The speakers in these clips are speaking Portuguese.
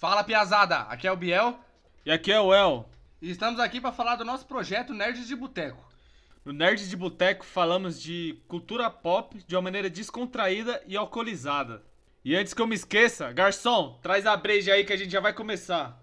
Fala piazada, aqui é o Biel E aqui é o El. e estamos aqui para falar do nosso projeto Nerds de Boteco. No Nerds de Boteco falamos de cultura pop de uma maneira descontraída e alcoolizada. E antes que eu me esqueça, garçom, traz a breja aí que a gente já vai começar.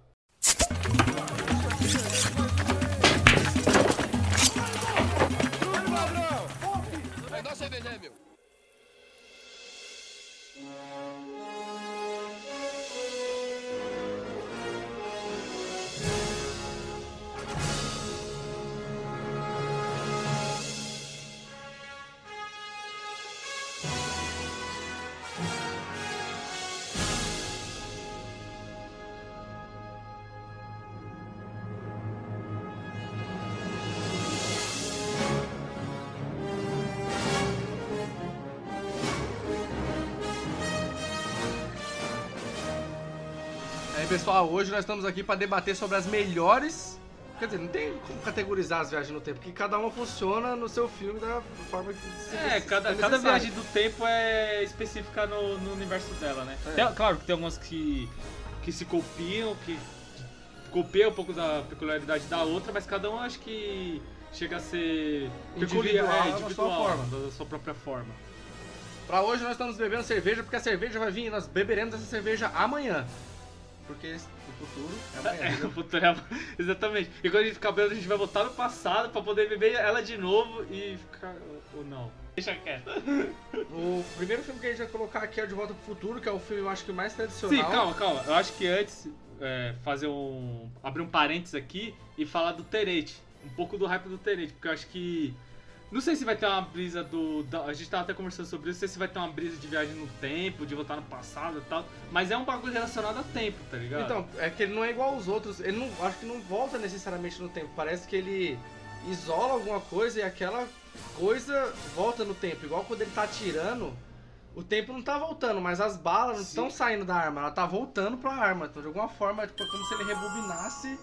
Hoje nós estamos aqui para debater sobre as melhores. Quer dizer, não tem como categorizar as viagens no tempo, porque cada uma funciona no seu filme da forma que se É, cada, é cada viagem do tempo é específica no, no universo dela, né? É. Tem- claro que tem algumas que, que se copiam, que copiam um pouco da peculiaridade da outra, mas cada um acho que chega a ser Individual é, na sua individual, forma. da sua própria forma. Pra hoje nós estamos bebendo cerveja, porque a cerveja vai vir e nós beberemos essa cerveja amanhã. Porque o futuro é amanhã. É, o futuro é- Exatamente. E quando a gente ficar bêbado, a gente vai voltar no passado pra poder beber ela de novo e ficar. Ou não. Deixa quieto. O primeiro filme que a gente vai colocar aqui é o De Volta pro Futuro, que é o filme, eu acho que mais tradicional. Sim, calma, calma. Eu acho que antes, é, fazer um. abrir um parênteses aqui e falar do Terete. Um pouco do hype do Terete, porque eu acho que. Não sei se vai ter uma brisa do. da- a gente tava até conversando sobre isso, não sei se vai ter uma brisa de viagem no tempo, de voltar no passado e tal. Mas é um bagulho relacionado a tempo, tá ligado? Então, é que ele não é igual aos outros. Ele não, acho que não volta necessariamente no tempo. Parece que ele isola alguma coisa e aquela coisa volta no tempo. Igual quando ele tá atirando, o tempo não tá voltando, mas as balas não estão saindo da arma, ela tá voltando pra arma. Então, de alguma forma, tipo, é como se ele rebobinasse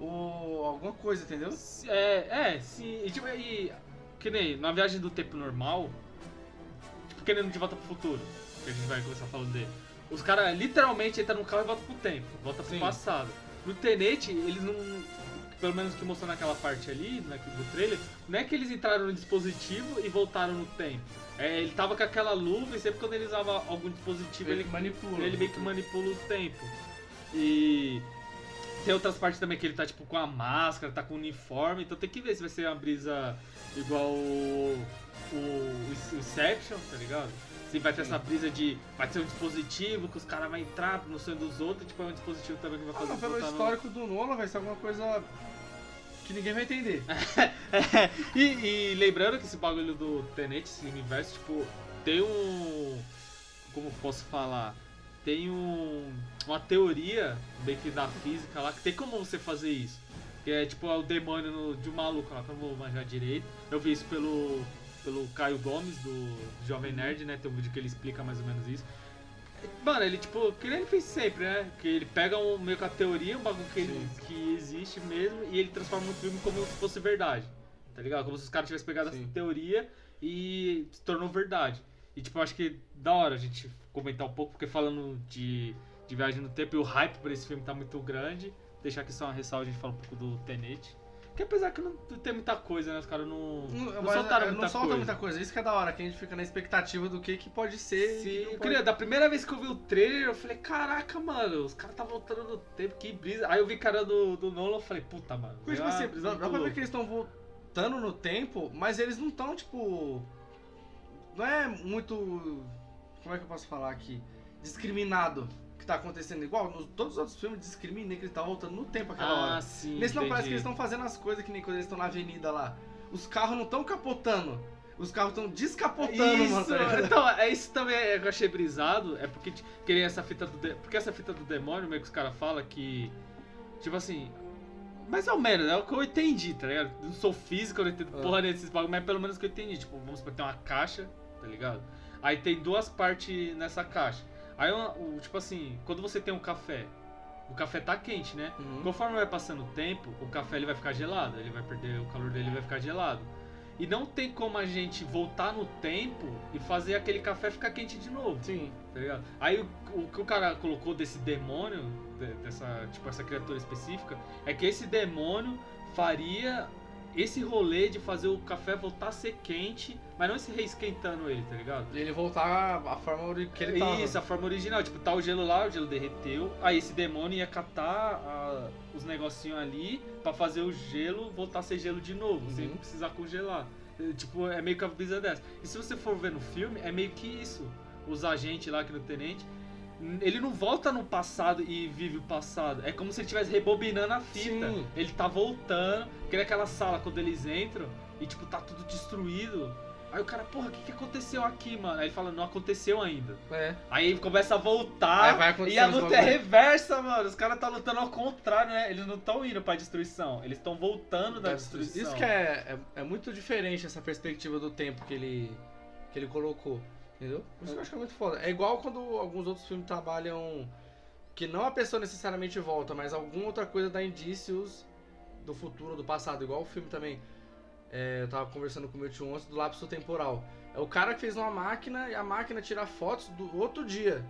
o alguma coisa, entendeu? É, é, sim. E, tipo, e, que nem na viagem do tempo normal, tipo, que nem no De Volta pro Futuro, que a gente vai começar falando dele. Os caras literalmente entram no carro e voltam pro tempo, volta pro Sim. passado. No Tenente, eles não. Pelo menos que mostrou naquela parte ali, na- do trailer, não é que eles entraram no dispositivo e voltaram no tempo. É, ele tava com aquela luva e sempre quando ele usava algum dispositivo, ele, manipula. ele meio que manipula o tempo. E tem outras partes também que ele tá tipo com a máscara, tá com o uniforme, então tem que ver se vai ser uma brisa igual o, o Inception, tá ligado? Se vai ter essa brisa de. Vai ter um dispositivo que os caras vão entrar no sonho dos outros, tipo, é um dispositivo também que vai Ah, fazer mas pelo voltar no- histórico do Nolan vai ser alguma coisa que ninguém vai entender. É, e, e lembrando que esse bagulho do Tenet, esse universo, tipo, tem um. Como posso falar? Tem um, uma teoria que da física lá que tem como você fazer isso. Que é tipo é o demônio no- de um maluco lá, que eu não vou manjar direito. Eu vi isso pelo, pelo Caio Gomes, do Jovem Nerd, né? Tem um vídeo que ele explica mais ou menos isso. Mano, ele tipo, que ele fez sempre, né? Que ele pega um, meio que a teoria, um bagulho que, ele- que existe mesmo, e ele transforma no filme como se fosse verdade. Tá ligado? Como se os caras tivessem pegado Sim. essa teoria e se tornou verdade. E tipo, eu acho que da hora a gente comentar um pouco, porque falando de, de viagem no tempo e o hype por esse filme tá muito grande. Deixar aqui só uma ressalva, a gente fala um pouco do Tenet. Que apesar que não tem muita coisa, né? Os caras não, não, mas soltaram é, muita não solta coisa. muita coisa. Isso que é da hora, que a gente fica na expectativa do que, que pode ser. Sim, não pode- queria, da primeira vez que eu vi o trailer, eu falei, caraca, mano, os caras tá voltando no tempo, que brisa. Aí eu vi cara do, do Nolan, eu falei, puta, mano. Porque, tipo assim, dá, dá pra ver que eles estão voltando no tempo, mas eles não estão, tipo. Não é muito. Como é que eu posso falar aqui? Discriminado que tá acontecendo. Igual, nos, todos os outros filmes discriminei que ele tá voltando no tempo aquela Ah, hora. sim. Nesse não entendi. parece que eles estão fazendo as coisas que nem quando eles estão na avenida lá. Os carros não estão capotando. Os carros estão descapotando, mano. Isso, tá ligado? então, é isso também é que eu achei brisado, é porque t- que nem essa fita do de- porque essa fita do demônio, meio que os caras falam que tipo assim, mais ou menos, é o que eu entendi, tá ligado? Não sou físico, eu não entendo Ah. porra desses bagulho, mas pelo menos que eu entendi, tipo, vamos supor, tem uma caixa, tá ligado? Aí tem duas partes nessa caixa. Aí, o, tipo assim, quando você tem um café, o café tá quente, né? Uhum. Conforme vai passando o tempo, o café ele vai ficar gelado, ele vai perder o calor dele, vai ficar gelado. E não tem como a gente voltar no tempo e fazer aquele café ficar quente de novo. Sim. Tá ligado? Aí o, o que o cara colocou desse demônio, de- dessa, tipo, essa criatura específica, é que esse demônio faria esse rolê de fazer o café voltar a ser quente, mas não se reesquentando ele, tá ligado? E ele voltar à forma que ele tava. Isso, a forma original. Tipo, tá o gelo lá, o gelo derreteu. Aí esse demônio ia catar ah, os negocinhos ali pra fazer o gelo voltar a ser gelo de novo, sem Uhum. precisar congelar. Tipo, é meio que a brisa dessa. E se você for ver no filme, é meio que isso. Os agentes lá aqui no Tenente. Ele não volta no passado e vive o passado. É como se ele estivesse rebobinando a fita. Sim. Ele tá voltando. Que naquela sala quando eles entram e, tipo, tá tudo destruído. Aí o cara, porra, o que, que aconteceu aqui, mano? Aí ele fala, não aconteceu ainda. É. Aí ele começa a voltar. E a luta é reversa, mano. Os caras tá lutando ao contrário, né? Eles não estão indo pra destruição. Eles estão voltando da destruição. Isso que é, é, é muito diferente essa perspectiva do tempo que ele, que ele colocou. Entendeu? Por isso que eu acho que é muito foda. É igual quando alguns outros filmes trabalham que não a pessoa necessariamente volta, mas alguma outra coisa dá indícios do futuro, do passado. Igual o filme também. É, eu tava conversando com o meu tio ontem do lapso temporal. É o cara que fez uma máquina e a máquina tira fotos do outro dia.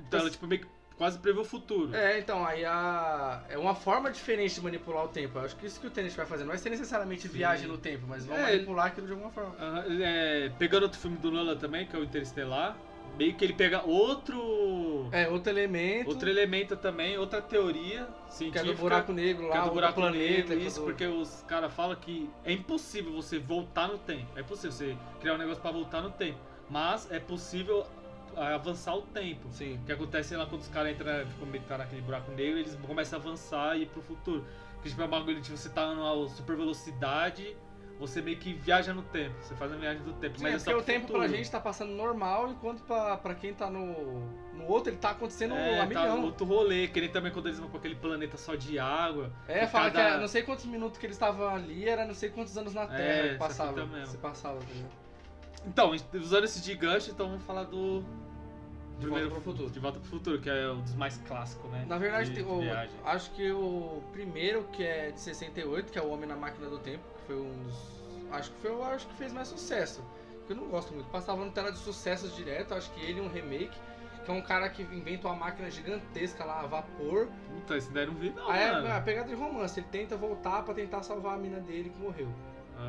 Então ela, tipo, meio que quase prevê o futuro. É, então, aí a... é uma forma diferente de manipular o tempo. Eu acho que isso que o Tenet vai fazer. Não vai ser necessariamente Sim. viagem no tempo, mas vão É, manipular aquilo de alguma forma. Aham, é, pegando outro filme do Nolan também, que é o Interestelar. Meio que ele pega outro. É, outro elemento, Outro elemento também, outra teoria que científica. é do buraco negro lá, que é do buraco planeta. negro, que é isso, do- porque os caras falam que é impossível você voltar no tempo. É impossível você criar um negócio pra voltar no tempo. Mas é possível ah, avançar o tempo. Sim. O que acontece lá quando os caras entram, ficam meio que tá naquele buraco negro, eles começam a avançar e ir pro futuro. Que tipo, é um bagulho de você tá numa super velocidade, você meio que viaja no tempo. Você faz uma viagem do tempo. Sim, mas é é porque o tempo futuro. pra gente tá passando normal, enquanto pra, pra quem tá no, no outro, ele tá acontecendo é, a tá milhão. outro rolê, que nem também quando eles vão pra aquele planeta só de água. É, fala cada- que é, não sei quantos minutos que eles estavam ali, era não sei quantos anos na Terra É, que passava. Se passava, tá? Então, usando esse de gancho, então vamos falar do. De Volta pro Futuro. De Volta pro Futuro, que é um dos mais clássicos, né? Na verdade, de tem o- viagem. acho que o primeiro, que é de 68, que é o Homem na Máquina do Tempo, foi um dos. Acho que foi o acho que fez mais sucesso. Eu não gosto muito. Passava no tela de sucessos direto, acho que ele um remake, que é um cara que inventa uma máquina gigantesca lá, a vapor. Puta, esse daí eu não vi, não. Aí é mano. a pegada de romance, ele tenta voltar pra tentar salvar a mina dele que morreu.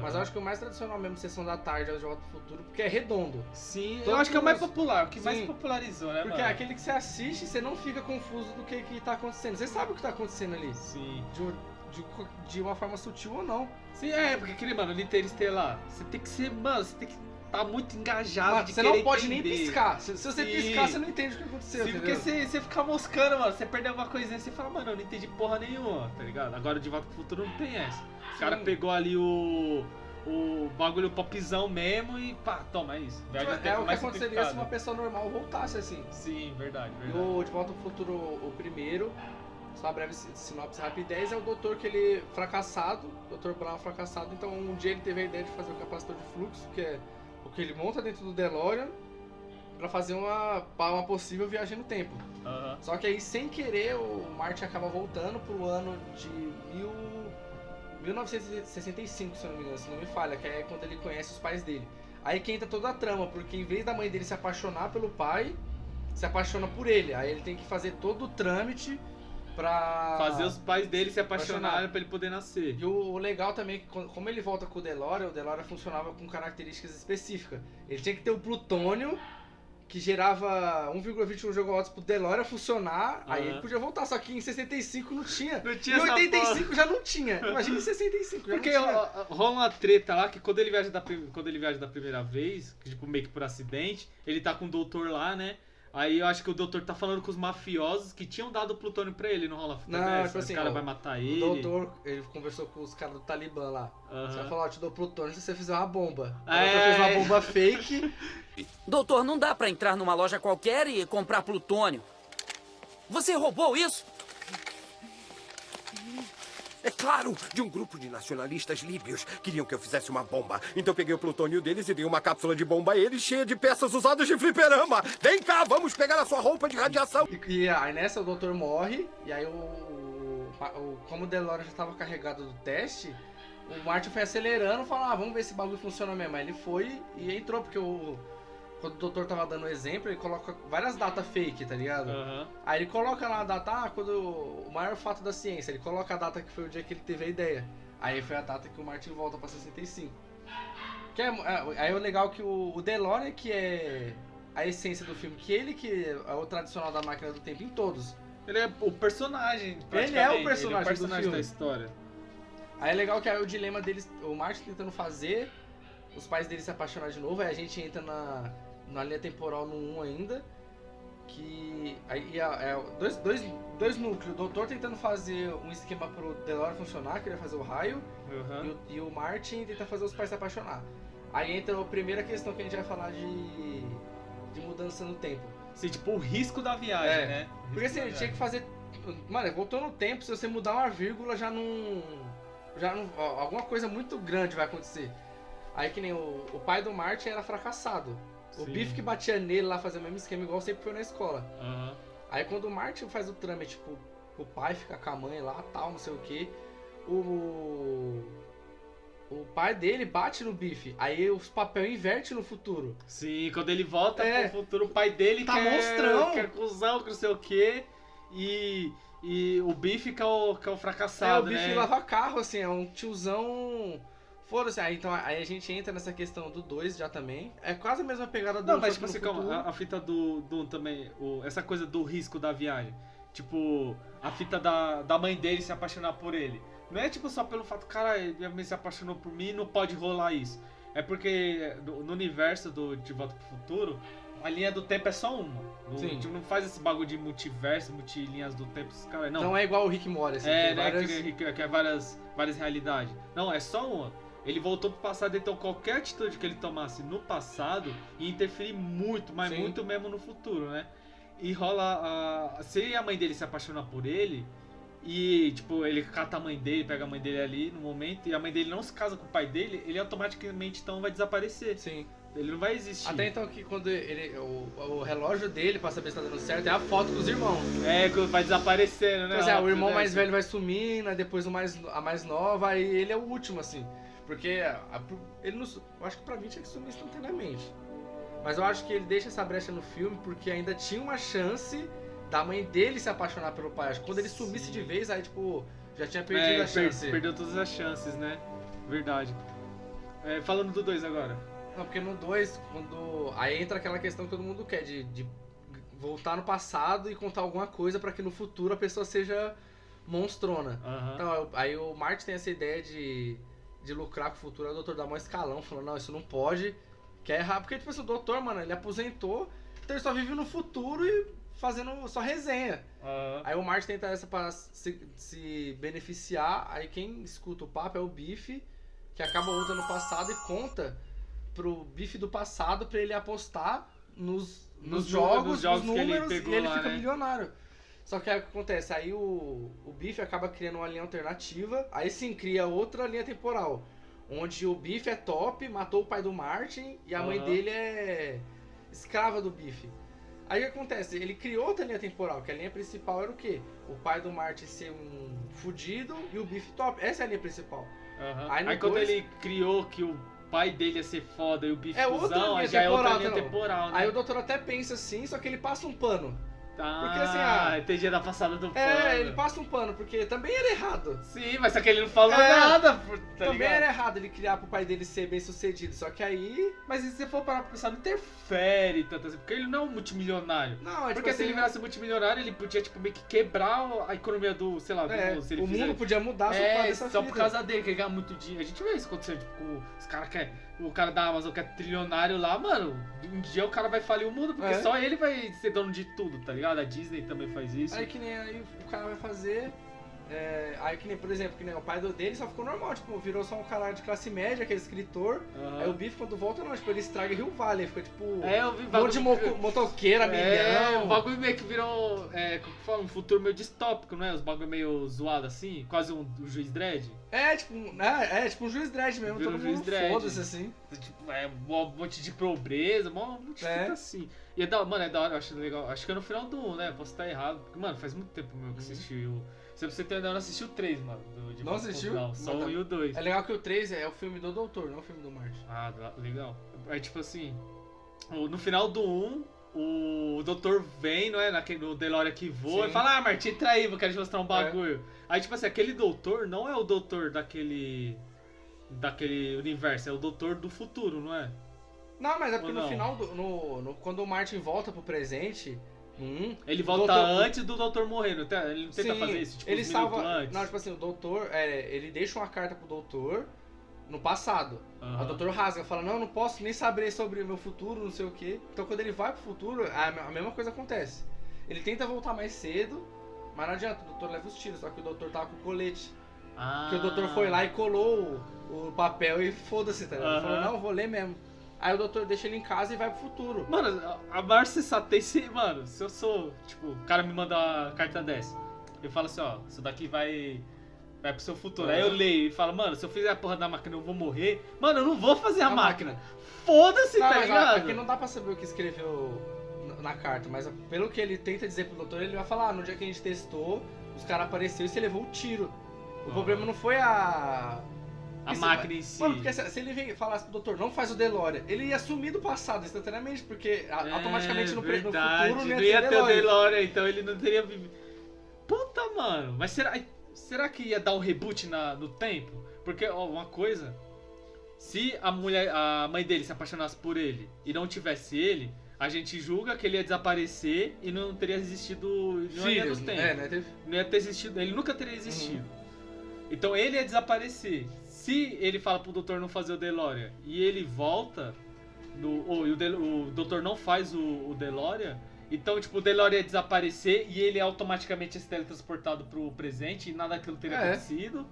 Mas eu acho que o mais tradicional mesmo, Sessão da Tarde, é o De Volta pro Futuro, porque é redondo. Sim, eu Todos acho que é o mais popular, o que mais Sim. popularizou, né, Porque mano? é aquele que você assiste e você não fica confuso do que, que tá acontecendo. Você sabe o que tá acontecendo ali. Sim. De, de, de uma forma sutil ou não. Sim, é, porque aquele, mano, no Interestelar, você tem que ser, mano, você tem que estar muito engajado Mano, você não pode nem entender. piscar. Se, se você Sim. piscar, você não entende o que aconteceu. Sim, porque você, você fica moscando, mano, você perde alguma coisinha, você fala, mano, eu não entendi porra nenhuma, tá ligado? Agora de volta pro futuro não tem essa. O cara pegou ali o. O bagulho popzão mesmo e pá, toma, é isso. Viagem é tempo o que aconteceria se uma pessoa normal voltasse assim. Sim, verdade, verdade. o De Volta ao Futuro, o primeiro, só uma breve si- sinopse rapidez, é o doutor que ele fracassado, Dr. Brown fracassado, então um dia ele teve a ideia de fazer o capacitor de fluxo, que é o que ele monta dentro do DeLorean, pra fazer uma, uma possível viagem no tempo. Só que aí, sem querer, o Marty acaba voltando pro ano de mil... 1965, se não me engano, se não me falha, que é quando ele conhece os pais dele. Aí que entra toda a trama, porque em vez da mãe dele se apaixonar pelo pai, se apaixona por ele. Aí ele tem que fazer todo o trâmite pra. Fazer os pais dele se apaixonarem apaixonar. pra ele poder nascer. E o, o legal também é que, como ele volta com o DeLorean, o DeLorean funcionava com características específicas. Ele tinha que ter o plutônio, que gerava 1,21 gigawatts pro DeLorean funcionar, aí Aham. ele podia voltar. Só que em 65 não tinha. Não Em tinha porra. 85 já não tinha. Imagina em 65, já Porque não tinha. rola uma treta lá que quando ele viaja da, quando ele viaja da primeira vez, tipo, meio que por acidente, ele tá com o doutor lá, né? Aí eu acho que o doutor tá falando com os mafiosos que tinham dado o plutônio pra ele, não rola fita Não, dessa? tipo assim, o cara ó, vai matar O ele. doutor, ele conversou com os caras do Talibã lá. Aham. Você vai falar, ó, te dou plutônio se você fizer uma bomba. O É. doutor fez uma bomba fake. Doutor, não dá pra entrar numa loja qualquer e comprar plutônio. Você roubou isso? É claro, de um grupo de nacionalistas líbios. Queriam que eu fizesse uma bomba. Então peguei o plutônio deles e dei uma cápsula de bomba a eles cheia de peças usadas de fliperama. Vem cá, vamos pegar a sua roupa de radiação. E, e aí nessa o doutor morre, e aí o. o- como o DeLorean já estava carregado do teste, o Martin foi acelerando, falou, ah, vamos ver se o bagulho funciona mesmo. Aí ele foi e entrou, porque o. Quando o doutor tava dando exemplo, ele coloca várias datas fake, tá ligado? Aham. Aí ele coloca lá a data, ah, quando o maior fato da ciência, ele coloca a data que foi o dia que ele teve a ideia. Aí foi a data que o Martin volta pra 65. Que é, é- aí o legal é que o, o DeLorean, que é a essência do filme, que ele que é o tradicional da máquina do tempo em todos. Ele é o personagem. Ele é o personagem Ele é o do personagem filme. da história. Aí é legal que aí o dilema deles, o Martin tentando fazer, os pais dele se apaixonar de novo, aí a gente entra na, na linha temporal no 1 ainda, que aí é, dois, dois, dois núcleos, o doutor tentando fazer um esquema pro DeLorean funcionar, que ele ia fazer o raio, Aham. e, o, e o Martin tenta fazer os pais se apaixonar. Aí entra a primeira questão que a gente vai falar de, de mudança no tempo. Assim, tipo, o risco da viagem, É. né? Porque assim, da tinha que fazer. Mano, voltou no tempo, se você mudar uma vírgula, já não. Já não. Alguma coisa muito grande vai acontecer. Aí que nem o, o pai do Martin era fracassado. O Sim. Biff que batia nele lá, fazia o mesmo esquema, igual sempre foi na escola. Aham. Aí quando o Martin faz o trâmite, tipo, o pai fica com a mãe lá, tal, não sei o que. O. O pai dele bate no Biff. Aí os papel inverte no futuro. Sim, quando ele volta É. pro futuro, o pai dele Tá quer, monstrão. quer cuzão, que não sei o quê. E, e o Biff que é o, que é o É, fracassado, o Biff né? lava carro, assim, é um tiozão. Foda-se, aí, então, aí a gente entra nessa questão do 2 já também. É quase a mesma pegada do Não, mas tipo assim, calma, a, a fita do, do também, o, essa coisa do risco da viagem. Tipo, a fita da, da mãe dele se apaixonar por ele. Não é tipo só pelo fato, cara, minha mãe se apaixonou por mim não pode rolar isso. É porque no, no universo do De Volta pro Futuro, a linha do tempo é só uma. Não, Sim. tipo, não faz esse bagulho de multiverso, multilinhas do tempo, caras. Não, Não é igual o Rick Mori, assim. é, né? várias- Que, que, que é várias, várias realidades. Não, é só uma. Ele voltou pro passado, então qualquer atitude que ele tomasse no passado ia interferir muito, mas Sim. muito mesmo no futuro, né? E rola a. Se a mãe dele se apaixonar por ele, e tipo, ele cata a mãe dele, pega a mãe dele ali no momento, e a mãe dele não se casa com o pai dele, ele automaticamente então vai desaparecer. Sim. Ele não vai existir. Até então que quando ele. O, o relógio dele, pra saber se tá dando certo, é a foto dos irmãos. É, que vai desaparecendo, né? Então, assim, ah, o Óbvio, irmão né? mais velho vai sumindo, aí depois o mais, a mais nova, aí ele é o último, assim. Porque a- a- ele não. Eu acho que pra mim tinha que sumir instantaneamente. Mas eu acho que ele deixa essa brecha no filme porque ainda tinha uma chance da mãe dele se apaixonar pelo pai. Acho que quando ele sumisse Sim. de vez, aí, tipo, já tinha perdido É, a per- chance. perdeu todas as chances, né? Verdade. É, falando do 2 agora. Não, porque no 2, quando. Aí entra aquela questão que todo mundo quer, de, de voltar no passado e contar alguma coisa pra que no futuro a pessoa seja monstrona. Aham. Então, aí o Martin tem essa ideia de, de lucrar com o futuro, o doutor dá um escalão, falando, não, isso não pode, que é errado. Porque, tipo assim, o doutor, mano, ele aposentou, então ele só vive no futuro e fazendo só resenha. Aham. Aí o Martin tenta essa pra se, se beneficiar, aí quem escuta o papo é o Biff, que acaba voltando no passado e conta pro Biff do passado pra ele apostar nos, nos, Nos jogos, nos jogos nos ele números, pegou e ele lá, fica né? milionário. Só que aí o que acontece? Aí o, o Biff acaba criando uma linha alternativa, aí sim cria outra linha temporal. Onde o Biff é top, matou o pai do Martin e a mãe Aham. dele é escrava do Biff. Aí o que acontece? Ele criou outra linha temporal, que a linha principal era o quê? O pai do Martin ser um fudido e o Biff top. Essa é a linha principal. Aham. Aí Aí, quando dois- ele criou que o pai dele ia ser foda e o bife É outra cuzão, linha aí já é outra linha não. temporal, né? Aí o doutor até pensa assim, só que ele passa um pano. Ah, porque assim, ah, entendi da passada do pano. É, ele passa um pano, porque também era errado. Sim, mas só que ele não falou É, nada, tá também ligado? era errado ele criar pro pai dele ser bem sucedido. Só que aí. Mas se você for parar pra pensar, não interfere tanto assim, porque ele não é um multimilionário. Não, é Porque tipo se ele assim, virasse multimilionário, ele podia, tipo, meio que quebrar a economia do, sei lá, do é, mundo, se ele o fizer- mundo podia mudar só por causa É, dessa só por causa dele, que ele ganha muito dinheiro. A gente vê isso acontecer, tipo, os caras que é, o cara da Amazon que é trilionário lá, mano, um dia o cara vai falir o mundo, porque É. só ele vai ser dono de tudo, tá ligado? A Disney também faz isso. Aí que nem aí o cara vai fazer. É, aí que nem, por exemplo, que nem o pai do- dele só ficou normal, tipo, virou só um cara de classe média, que é escritor. Aham. Aí o Biff quando volta não, tipo, ele estraga Rio Valley, fica tipo. É, eu vi um monte de moco- motoqueira, É, milhão. o bagulho meio que virou, é, como que fala, um futuro meio distópico, não é? Os bagulho meio zoado assim, quase um, um juiz dread. É, tipo, né? é, tipo um juiz dread mesmo, Vira todo um juiz mundo dredd. foda-se assim. Tipo, é um monte de pobreza, um monte de É. fita assim. E é da, mano, é da hora, eu acho legal. Acho que é no final do 1, né? Posso estar errado. Porque, mano, faz muito tempo meu que Uhum. assisti o. Se você ter ainda não assistiu o 3, mano. Do, de Não assistiu? Não, só o tá- e o 2. É legal que o 3 é o filme do Doutor, não o filme do Martin. Ah, legal. É tipo assim, no final do 1, o doutor vem, não é? Naquele, no DeLorean que voa Sim. e fala, ah, Martin, entra aí, eu quero te mostrar um bagulho. Aí, tipo assim, aquele doutor não é o doutor daquele. daquele universo, é o doutor do futuro, não é? Não, mas é porque Ou no não? final, do, no, no- quando o Martin volta pro presente, 1, Ele volta doutor- antes do doutor morrer, ele não tenta Sim, fazer isso, tipo, ele salva. antes. Não, tipo assim, o doutor, é, ele deixa uma carta pro doutor no passado. Aham. O doutor rasga, fala, não, eu não posso nem saber sobre o meu futuro, não sei o que. Então quando ele vai pro futuro, a, a mesma coisa acontece. Ele tenta voltar mais cedo, mas não adianta, o doutor leva os tiros, só que o doutor tava com o colete. Ah. Porque o doutor foi lá e colou o, o papel e foda-se, tá ligado? Ele falou, não, vou ler mesmo. Aí o doutor deixa ele em casa e vai pro futuro. Mano, a- maior sensatez, se, mano, se eu sou, tipo, o cara me manda uma carta dessa, eu falo assim, ó, isso daqui vai vai pro seu futuro. Aí eu leio e falo, mano, se eu fizer a porra da máquina eu vou morrer. Mano, eu não vou fazer a, A máquina. máquina. Foda-se, tá a- ligado? aqui não dá pra saber o que escreveu na, na carta, mas pelo que ele tenta dizer pro doutor, ele vai falar, ah, no dia que a gente testou, os caras apareceram e você levou um tiro. O Ah. problema não foi a... A Isso, máquina em si. Mano, porque se, se ele vem, falasse pro doutor, não faz o DeLorean, ele ia sumir do passado instantaneamente, porque a- É, automaticamente no, pre- no verdade, futuro não ia, não ia ter ter o DeLorean. DeLorean, então ele não teria vivido. Puta, mano, mas será, será que ia dar um reboot na, no tempo? Porque, ó, uma coisa, se a mulher, a mãe dele se apaixonasse por ele e não tivesse ele, a gente julga que ele ia desaparecer e não teria existido ia Filhos, no tempo. é, né? Não ia ter existido, ele nunca teria existido. Uhum. Então ele ia desaparecer. Se ele fala pro doutor não fazer o DeLorean e ele volta, no, ou, o, De- o doutor não faz o, o DeLorean, então tipo, o DeLorean ia desaparecer e ele automaticamente ia ser teletransportado pro presente e nada daquilo teria É. acontecido.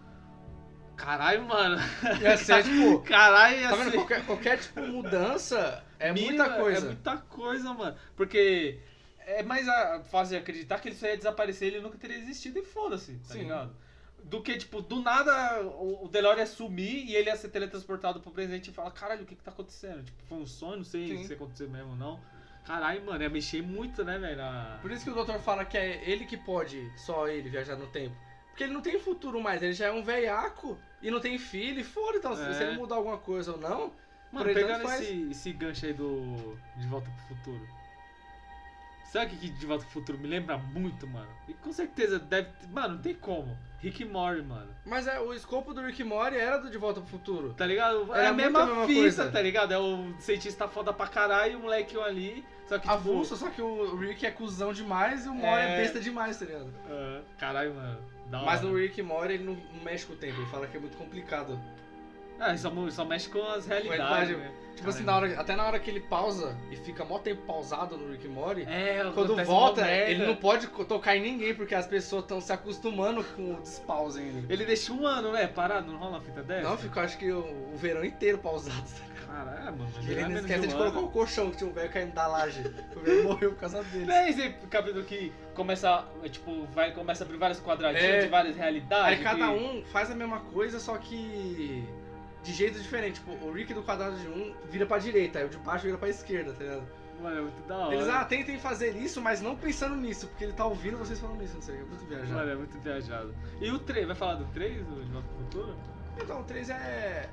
Caralho, mano. Ia ser, tipo... Caralho, ia Tá ser... Qualquer, qualquer, tipo, mudança é mínima, muita coisa. É muita coisa, mano. Porque é mais a fase de acreditar que ele só ia desaparecer e ele nunca teria existido e foda-se, tá Sim. ligado? Do que, tipo, do nada o DeLorean ia sumir e ele ia ser teletransportado pro presente e falar, caralho, o que que tá acontecendo? Tipo, foi um sonho, não sei Sim. se aconteceu mesmo ou não. Caralho, mano, ia mexer muito, né, velho? Por isso que o doutor fala que é ele que pode, só ele, viajar no tempo. Porque ele não tem futuro mais, ele já é um velhaco e não tem filho, e foda, então se- É. se ele mudar alguma coisa ou não, Mano, pegando faz. esse, esse gancho aí do De Volta pro Futuro. Sabe o que De Volta pro Futuro me lembra muito, mano? E com certeza deve. Mano, não tem como. Rick Morty, mano. Mas é, o escopo do Rick Morty era do De Volta pro Futuro. Tá ligado? É Era a muito mesma, a mesma fita, tá ligado? É o cientista foda pra caralho e o moleque ali. Só que, tipo. Avulso, só que o Rick é cuzão demais e o Morty é, É. besta demais, tá ligado? ah, caralho, mano. Da Mas hora. no Rick Morty ele não mexe com o tempo, ele fala que é muito complicado. Ah, ele só, só mexe com as realidades. Realidade. Tipo assim, na hora, até na hora que ele pausa e fica mó tempo pausado no Rick Morty, É, quando volta, merda. ele não pode tocar em ninguém porque as pessoas estão se acostumando com o despause ainda. Ele deixa um ano, né? Parado, não rola uma fita dessa? Não, ficou acho que o, o verão inteiro pausado. Caralho, mano. Ele não não é esquece de um colocar o colchão que tinha um velho caindo da laje. O velho morreu por causa dele. Não é esse capítulo que começa, é, tipo, vai, começa a abrir vários quadradinhos É. de várias realidades. Aí cada que- um faz a mesma coisa, só que de jeito diferente. Tipo, o Rick do quadrado de um vira pra direita, aí o de baixo vira pra esquerda, tá ligado? Mano, é muito da hora. Eles, ah, tentem fazer isso, mas não pensando nisso, porque ele tá ouvindo vocês falando isso, não sei, é muito viajado. Mano, é muito viajado. E o 3, vai falar do 3, do De Volta pro Futuro? Então, o 3 é.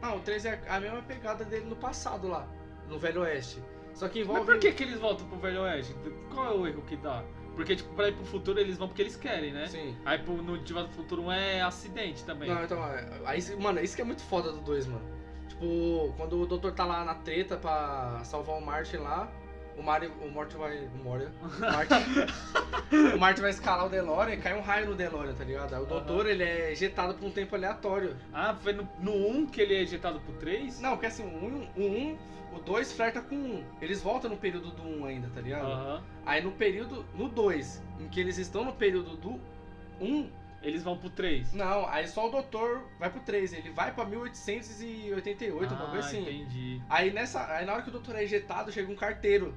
Não, o 3 é a mesma pegada dele no passado lá, no Velho Oeste. Só que envolve. Mas por que, que eles voltam pro Velho Oeste? Qual é o erro que dá? Porque, tipo, pra ir pro futuro eles vão porque eles querem, né? Sim. Aí pro, no De Volta pro Futuro 1 é acidente também. Não, então, é, aí, mano, isso que é muito foda do 2, mano. Tipo, quando o doutor tá lá na treta pra salvar o Martin lá, o Mario, o Morty vai, o Morty, o Martin vai escalar o DeLorean e cai um raio no DeLorean, tá ligado? Aí o doutor, ele é ejetado por um tempo aleatório. Ah, foi no, no 1 que ele é ejetado pro 3? Não, porque assim, o 1, o, um, o 2 flerta com o 1. Eles voltam no período do 1 ainda, tá ligado? Aham. Aí no período, no 2, em que eles estão no período do 1, Eles vão pro 3. não, aí só o doutor vai pro 3, ele vai pra 1888, uma ah, coisa assim. entendi. Aí nessa, aí na hora que o doutor é ejetado, chega um carteiro.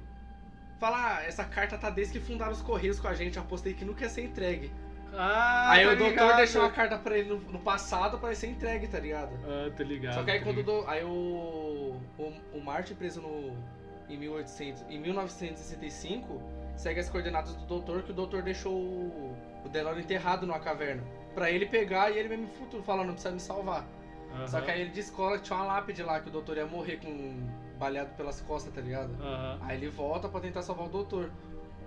Fala, ah, essa carta tá desde que fundaram os Correios com a gente, eu apostei que nunca ia ser entregue. Ah, aí tá o doutor ligado. deixou uma carta pra ele no, no passado pra ele ser entregue, tá ligado? Ah, tá ligado. Só que aí tá quando do- aí o, o, o Martin preso no, em, 1800, em 1965 segue as coordenadas do doutor que o doutor deixou o, o DeLorean enterrado numa caverna. Pra ele pegar e ele mesmo futuro fala, não precisa me salvar. Só Aham, que aí ele descola que tinha uma lápide lá que o doutor ia morrer com baleado pelas costas, tá ligado? aham. Aí ele volta pra tentar salvar o doutor.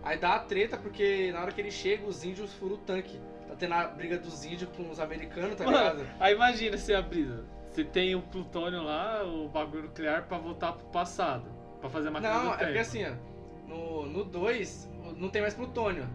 Aí dá a treta porque na hora que ele chega, os índios furam o tanque. Tá tendo a briga dos índios com os americanos, tá Mano, ligado? Aí imagina se a brisa. Você tem o plutônio lá, o bagulho nuclear, pra voltar pro passado. Pra fazer a máquina Não, é porque assim, ó, no 2 não tem mais plutônio.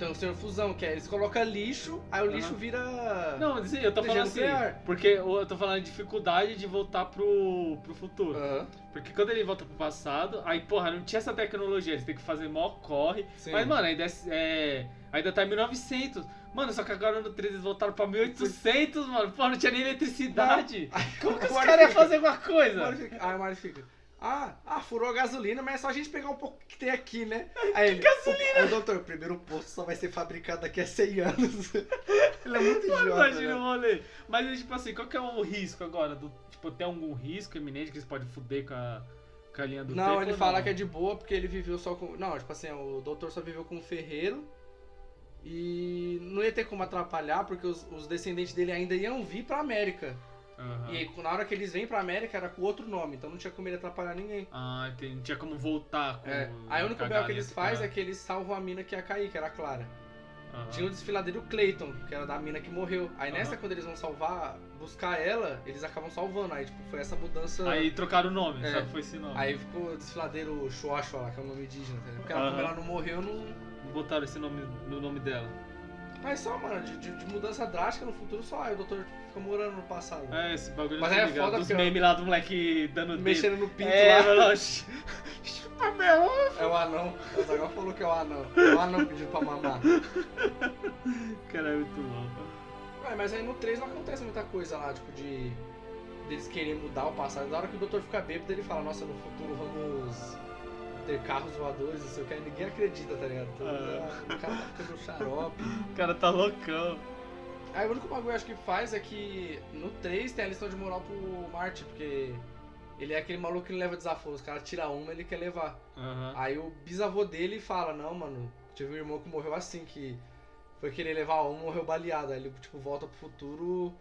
Então, o senhor fusão, que é eles colocam lixo, aí o Aham. lixo vira. Não, eu tô falando assim, nuclear. porque eu tô falando de dificuldade de voltar pro, pro futuro. Aham, Porque quando ele volta pro passado, aí, porra, não tinha essa tecnologia, eles têm que fazer mó corre. sim. Mas, mano, ainda, é, é- ainda tá em 1900. Mano, só que agora no 3 eles voltaram pra 1800, mano. Pô, não tinha nem eletricidade. Como que os caras iam fazer alguma coisa? Aí o Mário fica. Ah, ah, furou a gasolina, mas é só a gente pegar um pouco que tem aqui, né? Aí ele. gasolina? Aí o doutor, o primeiro posto só vai ser fabricado daqui a 100 anos. ele é muito idiota. Imagina né? o rolê. Mas, tipo assim, qual que é o risco agora? Do, tipo, tem algum risco iminente que eles podem fuder com a, com a linha do tempo? Não, ele fala não? que é de boa porque ele viveu só com. Não, tipo assim, o doutor só viveu com um ferreiro. E não ia ter como atrapalhar porque os, os descendentes dele ainda iam vir pra América. Aham. E aí, na hora que eles vêm pra América era com outro nome, então não tinha como ele atrapalhar ninguém. Ah, entendi. Não tinha como voltar com É. Aí o único com a bel que eles fazem é que eles salvam a mina que ia cair, que era a Clara. Aham. Tinha o desfiladeiro Clayton, que era da mina que morreu. Aí nessa, Aham. quando eles vão salvar, buscar ela, eles acabam salvando. Aí, tipo, foi essa mudança. Aí trocaram o nome, É. sabe? Foi esse nome. Aí ficou o desfiladeiro Xuaxua lá, que é o nome indígena, tá? Porque ela, Aham. como ela não morreu, não. Não botaram esse nome no nome dela. Mas só, mano, de, de- de mudança drástica no futuro, só aí o doutor fica morando no passado. É, esse bagulho Mas é ligado? foda Dos porque eu- memes lá do moleque dando dedo. Mexendo no pinto É, lá. mano, chupa meu ovo. É o anão. O Zagal falou que é o anão. É o anão pedindo pra mamar. Cara, é muito louco. Ué, mas aí no 3 não acontece muita coisa lá, tipo, de. deles querem mudar o passado. Na hora que o doutor fica bêbado, ele fala, nossa, no futuro vamos ter carros voadores, não sei o que, ninguém acredita, tá ligado? Mundo, ah, o cara tá ficando xarope. O cara tá loucão. Aí o único bagulho acho que faz é que no 3 tem a lição de moral pro Marty, porque ele é aquele maluco que não leva desaforo, os caras tiram uma ele quer levar. Aham. Aí o bisavô dele fala, não, mano, tive um irmão que morreu assim, que foi querer levar um, morreu baleado. Aí ele, tipo, volta pro futuro.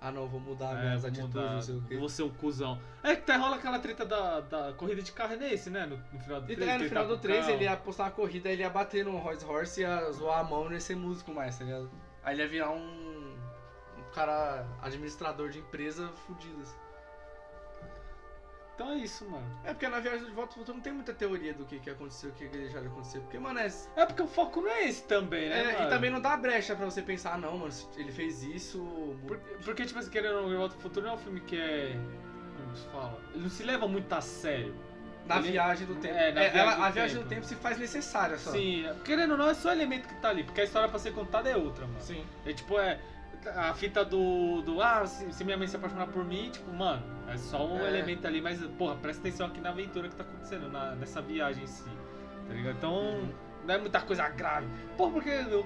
Ah não, vou mudar É, minhas vou atitudes, mudar. não sei o quê. Vou ser um cuzão. É que tá, rola aquela treta da, da corrida de carro é nesse, né? No, no final do E 3. aí, no final do 3 ele ia postar uma corrida, ele ia bater no Rolls Royce e ia zoar a mão e não ia ser músico mais, tá ligado? Aí ele ia virar um, um cara administrador de empresa fudido. assim. Então é isso, mano. É porque na viagem de volta futuro não tem muita teoria do que, que aconteceu, o que, que deixou de acontecer. Porque, mano, é, É porque o foco não é esse também, né? é, mano? e também não dá brecha pra você pensar, ah, não, mano, se ele fez isso. Porque, porque, tipo assim, querendo ou não, Volta pro Futuro não é um filme que é. Como se fala? Ele não se leva muito a sério. Na Ele- viagem do tempo. É, É, viagem ela- do a viagem tempo. do tempo se faz necessária só. Sim, querendo ou não, é só o elemento que tá ali. Porque a história pra ser contada é outra, mano. Sim. É tipo, é. A fita do. do ah, se, se minha mãe se apaixonar por mim, tipo, mano, é só um É. elemento ali, mas, porra, presta atenção aqui na aventura que tá acontecendo, na, nessa viagem em si. Tá ligado? Então, Uhum. não é muita coisa grave. Porra, porque eu-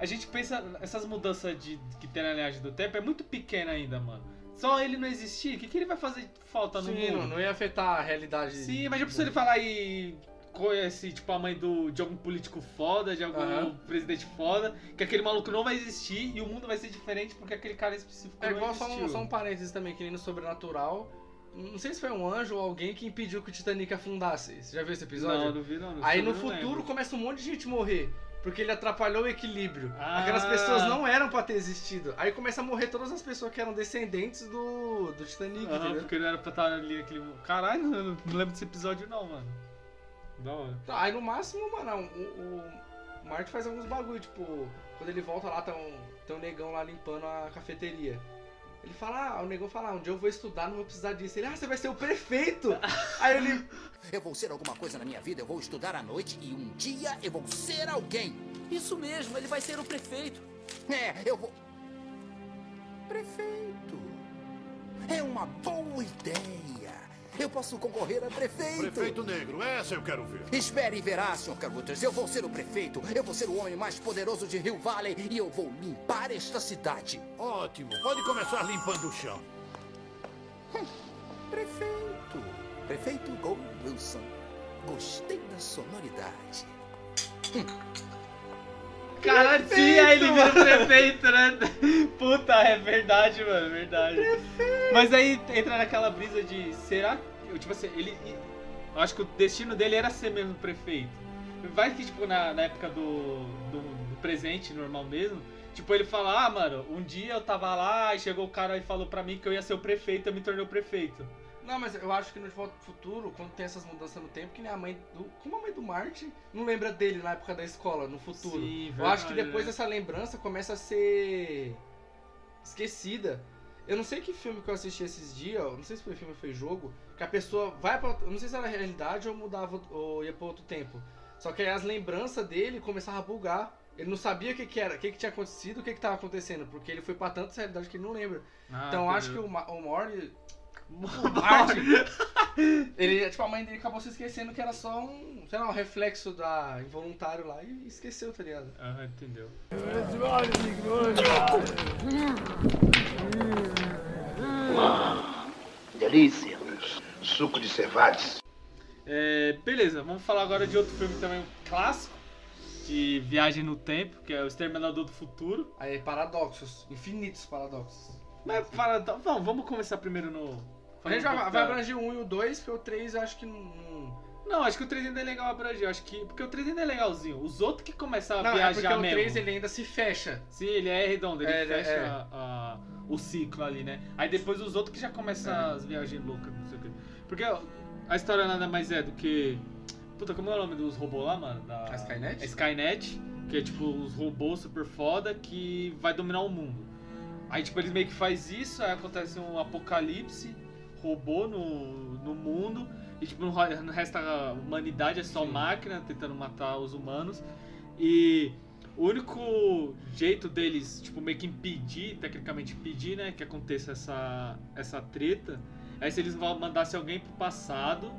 a gente pensa, essas mudanças de, que tem na linhagem do tempo é muito pequena ainda, mano. Só ele não existir, o que, que ele vai fazer falta no Sim, mundo? não, não ia afetar a realidade. Sim, mas já precisa ele falar e conhece, tipo, a mãe do, de algum político foda, de algum Aham. presidente foda, que aquele maluco não vai existir e o mundo vai ser diferente porque aquele cara específico É não igual só existiu. um, só um parênteses também, que nem no Sobrenatural. Não sei se foi um anjo ou alguém que impediu que o Titanic afundasse. Você já viu esse episódio? Não, não vi não. não Aí no não futuro lembro. começa um monte de gente morrer. Porque ele atrapalhou o equilíbrio. Ah. Aquelas pessoas não eram pra ter existido. Aí começa a morrer todas as pessoas que eram descendentes do, do Titanic, entendeu? porque não era pra estar ali aquele... Caralho, eu não, lembro desse episódio não, mano. Da hora. Tá, Aí no máximo, mano, o, o, Marty faz alguns bagulho, tipo, quando ele volta lá, tem um, tem um negão lá limpando a cafeteria. Ele fala, ah, o negão fala, ah, um dia eu vou estudar, não vou precisar disso. Ele, ah, você vai ser o prefeito! Aí ele, Eu vou ser alguma coisa na minha vida, eu vou estudar à noite e um dia eu vou ser alguém. Isso mesmo, ele vai ser o prefeito. É, eu vou. Prefeito. É uma boa ideia. Eu posso concorrer a prefeito. Prefeito negro, essa eu quero ver. Espere e verá, Sr. Caruthers. Eu vou ser o prefeito. Eu vou ser o homem mais poderoso de Hill Valley e eu vou limpar esta cidade. Ótimo, pode começar limpando o chão. Prefeito. Prefeito Gold Wilson. Gostei da sonoridade. Caralho, sim, aí ele vira prefeito, né? Puta, é verdade, mano, verdade. Mas aí entra naquela brisa de, será que, tipo assim, ele, eu acho que o destino dele era ser mesmo prefeito. Vai que, tipo, na, na época do, do, do presente, normal mesmo, tipo, ele fala, ah, mano, um dia eu tava lá e chegou o cara e falou pra mim que eu ia ser o prefeito, eu me tornei o prefeito. Não, mas eu acho que no De Volta pro Futuro, quando tem essas mudanças no tempo, que nem a mãe do. Como a mãe do Martin não lembra dele na época da escola, no futuro. Sim, eu acho que verdade, depois né? essa lembrança começa a ser. esquecida. Eu não sei que filme que eu assisti esses dias, não sei se foi filme ou foi jogo, que a pessoa vai pra. Eu não sei se era realidade ou mudava ou ia pra outro tempo. Só que aí as lembranças dele começavam a bugar. Ele não sabia o que, que era, o que, que tinha acontecido, o que, que tava acontecendo, porque ele foi pra tantas realidades que ele não lembra. Ah, então eu acho que o, Ma- o Morty Martin, ele, tipo, a mãe dele acabou se esquecendo que era só um, sei lá, um reflexo da involuntário lá e esqueceu, tá ligado? Ah, entendeu. Delícia. Suco de cevades. É, beleza, vamos falar agora de outro filme também clássico de viagem no tempo, que é o Exterminador do Futuro. Aí, paradoxos, infinitos paradoxos. Mas para, então, vamos, vamos começar primeiro no. A gente vai, vai da- abranger o 1 e o 2, porque o 3 eu acho que não... Não, acho que o 3 ainda é legal abranger. Acho que. Porque o 3 ainda é legalzinho. Os outros que começam a Não, é viajar porque o mesmo. 3 ele ainda se fecha. Sim, ele é redondo, ele É, ele é- fecha é. a- a- o ciclo ali, né? Aí depois os outros que já começam É. as viagens loucas, não sei o quê. Porque a história nada mais é do que. Puta, como é o nome dos robôs lá, mano? Da... A Skynet? A Skynet, que é tipo os robôs super foda que vai dominar o mundo. Aí tipo, eles meio que faz isso, aí acontece um apocalipse, robô no, no mundo, e tipo, não resta a humanidade, é só Sim. máquina tentando matar os humanos. E o único jeito deles, tipo, meio que impedir, tecnicamente impedir, né, que aconteça essa, essa treta, é se eles vão- mandassem alguém pro passado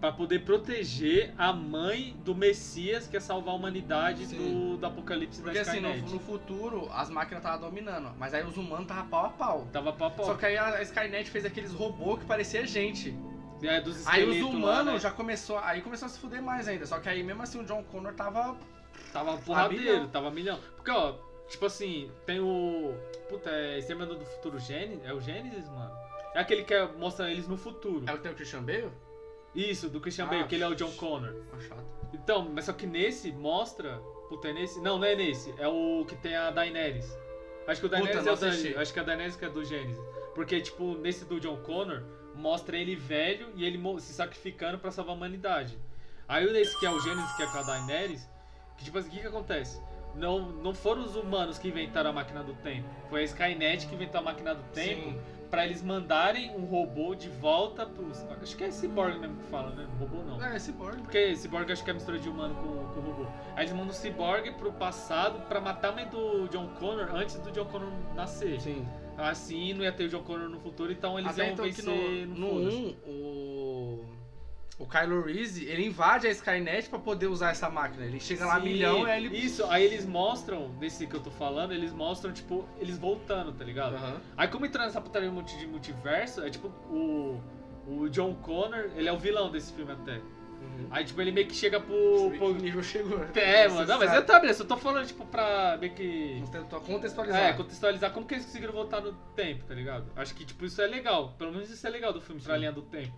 pra poder proteger a mãe do Messias que é salvar a humanidade Sim. do, do apocalipse Porque da assim, no, Skynet. no futuro, as máquinas estavam dominando, mas aí os humanos estavam pau a pau. Tava pau a pau. Só que aí a Skynet fez aqueles robôs que parecia gente. É, dos Aí os esqueletos lá, humanos né? já começou, aí começou a se fuder mais ainda. Só que aí mesmo assim o John Connor tava Tava porradeiro, tava milhão. Porque, ó, tipo assim, tem o. Puta, é Exterminador do Futuro Gênesis? É o Gênesis, mano? É aquele que é- mostra eles no futuro. É o que tem o Christian Bale? Isso, do Christian Ah, Bale, que ele é o John Connor. Chato. Então, mas só que nesse mostra. Puta, é nesse? Não, não é nesse. É o que tem a Daenerys. Acho que o Daenerys Puta, é o não da, assisti. Acho que a Daenerys que é do Gênesis. Porque, tipo, nesse do John Connor, mostra ele velho e ele se sacrificando pra salvar a humanidade. Aí nesse que é o Gênesis, que é com a Daenerys, que tipo assim, o que que acontece? Não, não foram os humanos que inventaram a máquina do tempo. Foi a Skynet que inventou a máquina do tempo Sim. Pra eles mandarem um robô de volta pros. Acho que é Cyborg mesmo que fala, né? Robô não. É, esse bordo. Porque Cyborg acho que é mistura de humano com, com robô. Aí eles mandam o Cyborg pro passado pra matar a mãe do John Connor antes do John Connor nascer. Sim. Assim não ia ter o John Connor no futuro, então eles Até iam então vencer no, no, no foda-se. 1, o. O Kylo Reese, ele invade a Skynet pra poder usar essa máquina. Ele chega lá Sim, milhão e aí ele. Isso, aí eles mostram, desse que eu tô falando, eles mostram, tipo, eles voltando, tá ligado? Aí como entrando nessa putaria de multiverso, é tipo, o, o John Connor, ele é o vilão desse filme até. Uhum. Aí tipo, ele meio que chega pro... O pro... nível chegou. né? É, mano, não, mas eu beleza, eu tô falando, tipo, pra meio que... Contextualizar. É, contextualizar como que eles conseguiram voltar no tempo, tá ligado? Acho que, tipo, isso é legal. Pelo menos isso é legal do filme, pra linha do tempo.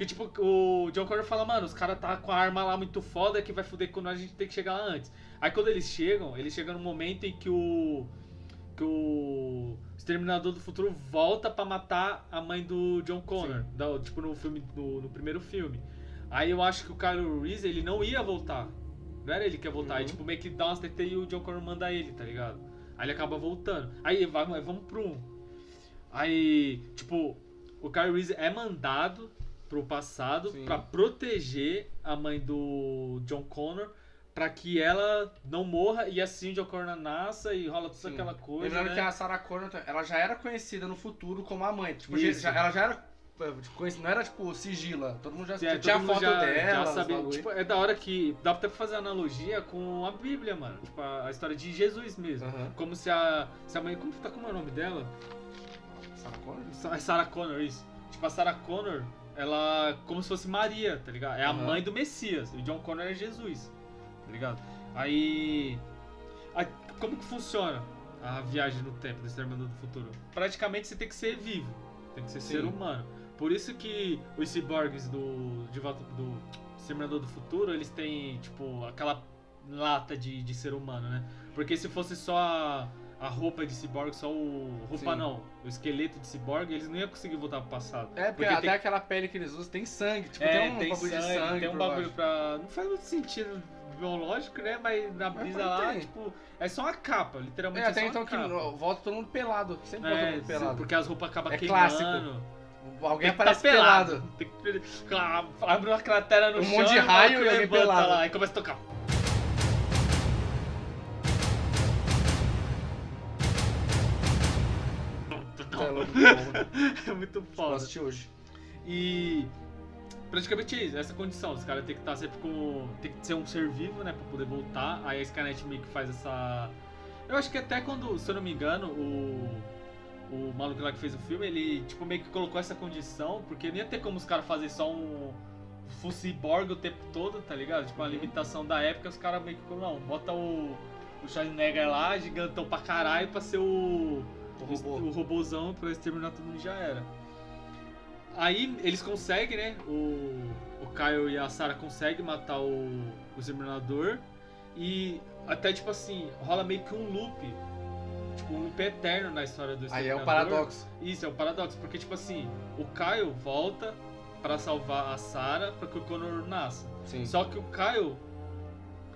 Que, tipo, o John Connor fala, mano, os caras tá com a arma lá muito foda que vai foder com nós, a gente tem que chegar lá antes. Aí quando eles chegam, eles chegam no momento em que o. que o. Exterminador do Futuro volta pra matar a mãe do John Connor. da- tipo, no filme. No, no primeiro filme. Aí eu acho que o Kylo Reese, ele não ia voltar. Não era ele que ia voltar. Aí, Uhum. tipo, meio que dá umas TT e o John Connor manda ele, tá ligado? Aí ele acaba voltando. Aí vai, vamos pro 1. Aí, tipo, o Kylo Reese é mandado pro passado pra proteger a mãe do John Connor pra que ela não morra e assim o John Connor nasça e rola toda Sim. aquela coisa. Lembrando né? que a Sarah Connor, ela já era conhecida no futuro como a mãe. Tipo, já- ela já era conhece- não era tipo sigila, todo mundo já É, tinha mundo foto já, dela, já sabia. Tipo, é da hora que dá pra fazer analogia com a Bíblia, mano. Tipo, a, a história de Jesus mesmo. Como se a, se a mãe. Como tá como é o nome dela? Sarah Connor? Sa- Sarah Connor, isso. Tipo, a Sarah Connor, ela. Como se fosse Maria, tá ligado? É a Aham. mãe do Messias. E o John Connor é Jesus, tá ligado? Aí. aí, como que funciona a viagem no tempo do Exterminador do Futuro? Praticamente você tem que ser vivo, tem que ser Sim. ser humano. Por isso que os ciborgues do. De volta do Exterminador do Futuro, eles têm, tipo, aquela lata de, de ser humano, né? Porque se fosse só a, roupa de ciborgue, só o. Roupa Sim. não, o esqueleto de ciborgue, eles não iam conseguir voltar pro passado. É, porque, Porque até tem- aquela pele que eles usam tem sangue, tipo, É, tem um bagulho de sangue. tem um bagulho pra. Não faz muito sentido biológico, né? Mas na Mas brisa lá, tem. tipo, é só uma capa, literalmente. É, É, até só então que volta todo mundo pelado. Sempre volta todo É, mundo pelado. porque as roupas acabam É queimando. clássico. Alguém Tem que aparece tá pelado. Tem que abre uma cratera no Um chão monte de raio e alguém pelado. lá e começa a tocar. Tá louco, É muito foda. assistir hoje. E praticamente é isso, essa condição. Os caras têm que estar sempre com. Tem que ser um ser vivo, né? Pra poder voltar. Aí a Skynet meio que faz essa. Eu acho que até quando, se eu não me engano, o. O maluco lá que fez o filme, ele tipo meio que colocou essa condição, porque nem ia ter como os caras fazer só um full cyborg o tempo todo, tá ligado? Tipo, uma Uhum. limitação da época, os caras meio que não, bota o, o Schwarzenegger lá, gigantão pra caralho, pra ser o, O robô. o robôzão pra exterminar todo mundo já era. Aí eles conseguem, né? O, o Kyle e a Sarah conseguem matar o, o exterminador. E até tipo assim, rola meio que um loop. Tipo, um loop eterno na história do Aí é exterminador. o paradoxo. Isso, é o paradoxo, porque tipo assim, o Kyle volta pra salvar a Sarah pra que o Connor nasça. Sim. Só que o Kyle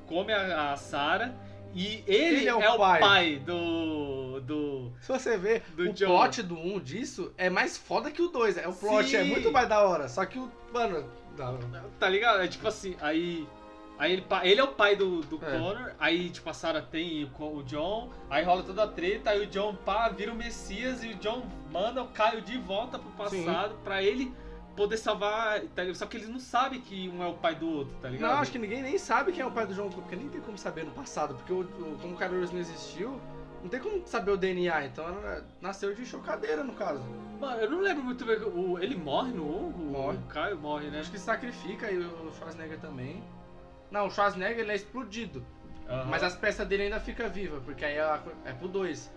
come a, a Sarah e ele, Ele é, é o o pai. pai, do. do. Se você ver, Do o John. plot do 1 disso é mais foda que o 2. É, o plot Sim. é muito mais da hora. Só que o. Mano. Não. Tá ligado? É tipo assim, aí. Aí ele, ele é o pai do, do É. Connor, aí tipo a Sarah tem o, o John, aí rola toda a treta, aí o John pá, vira o Messias e o John manda o Caio de volta pro passado pra ele poder salvar. tá? Só que eles não sabem que um é o pai do outro, tá ligado? Não, acho que ninguém nem sabe quem é o pai do João porque nem tem como saber no passado, porque o, o- como o Carlos não existiu, não tem como saber o DNA, então ela nasceu de chocadeira no caso. Mano, eu não lembro muito bem. O, ele morre no 1? O, Morre. o Caio morre, né? Acho que sacrifica e o Schwarzenegger também. Não, o Schwarzenegger ele é explodido, Aham. mas as peças dele ainda ficam vivas, porque aí é, é pro 2.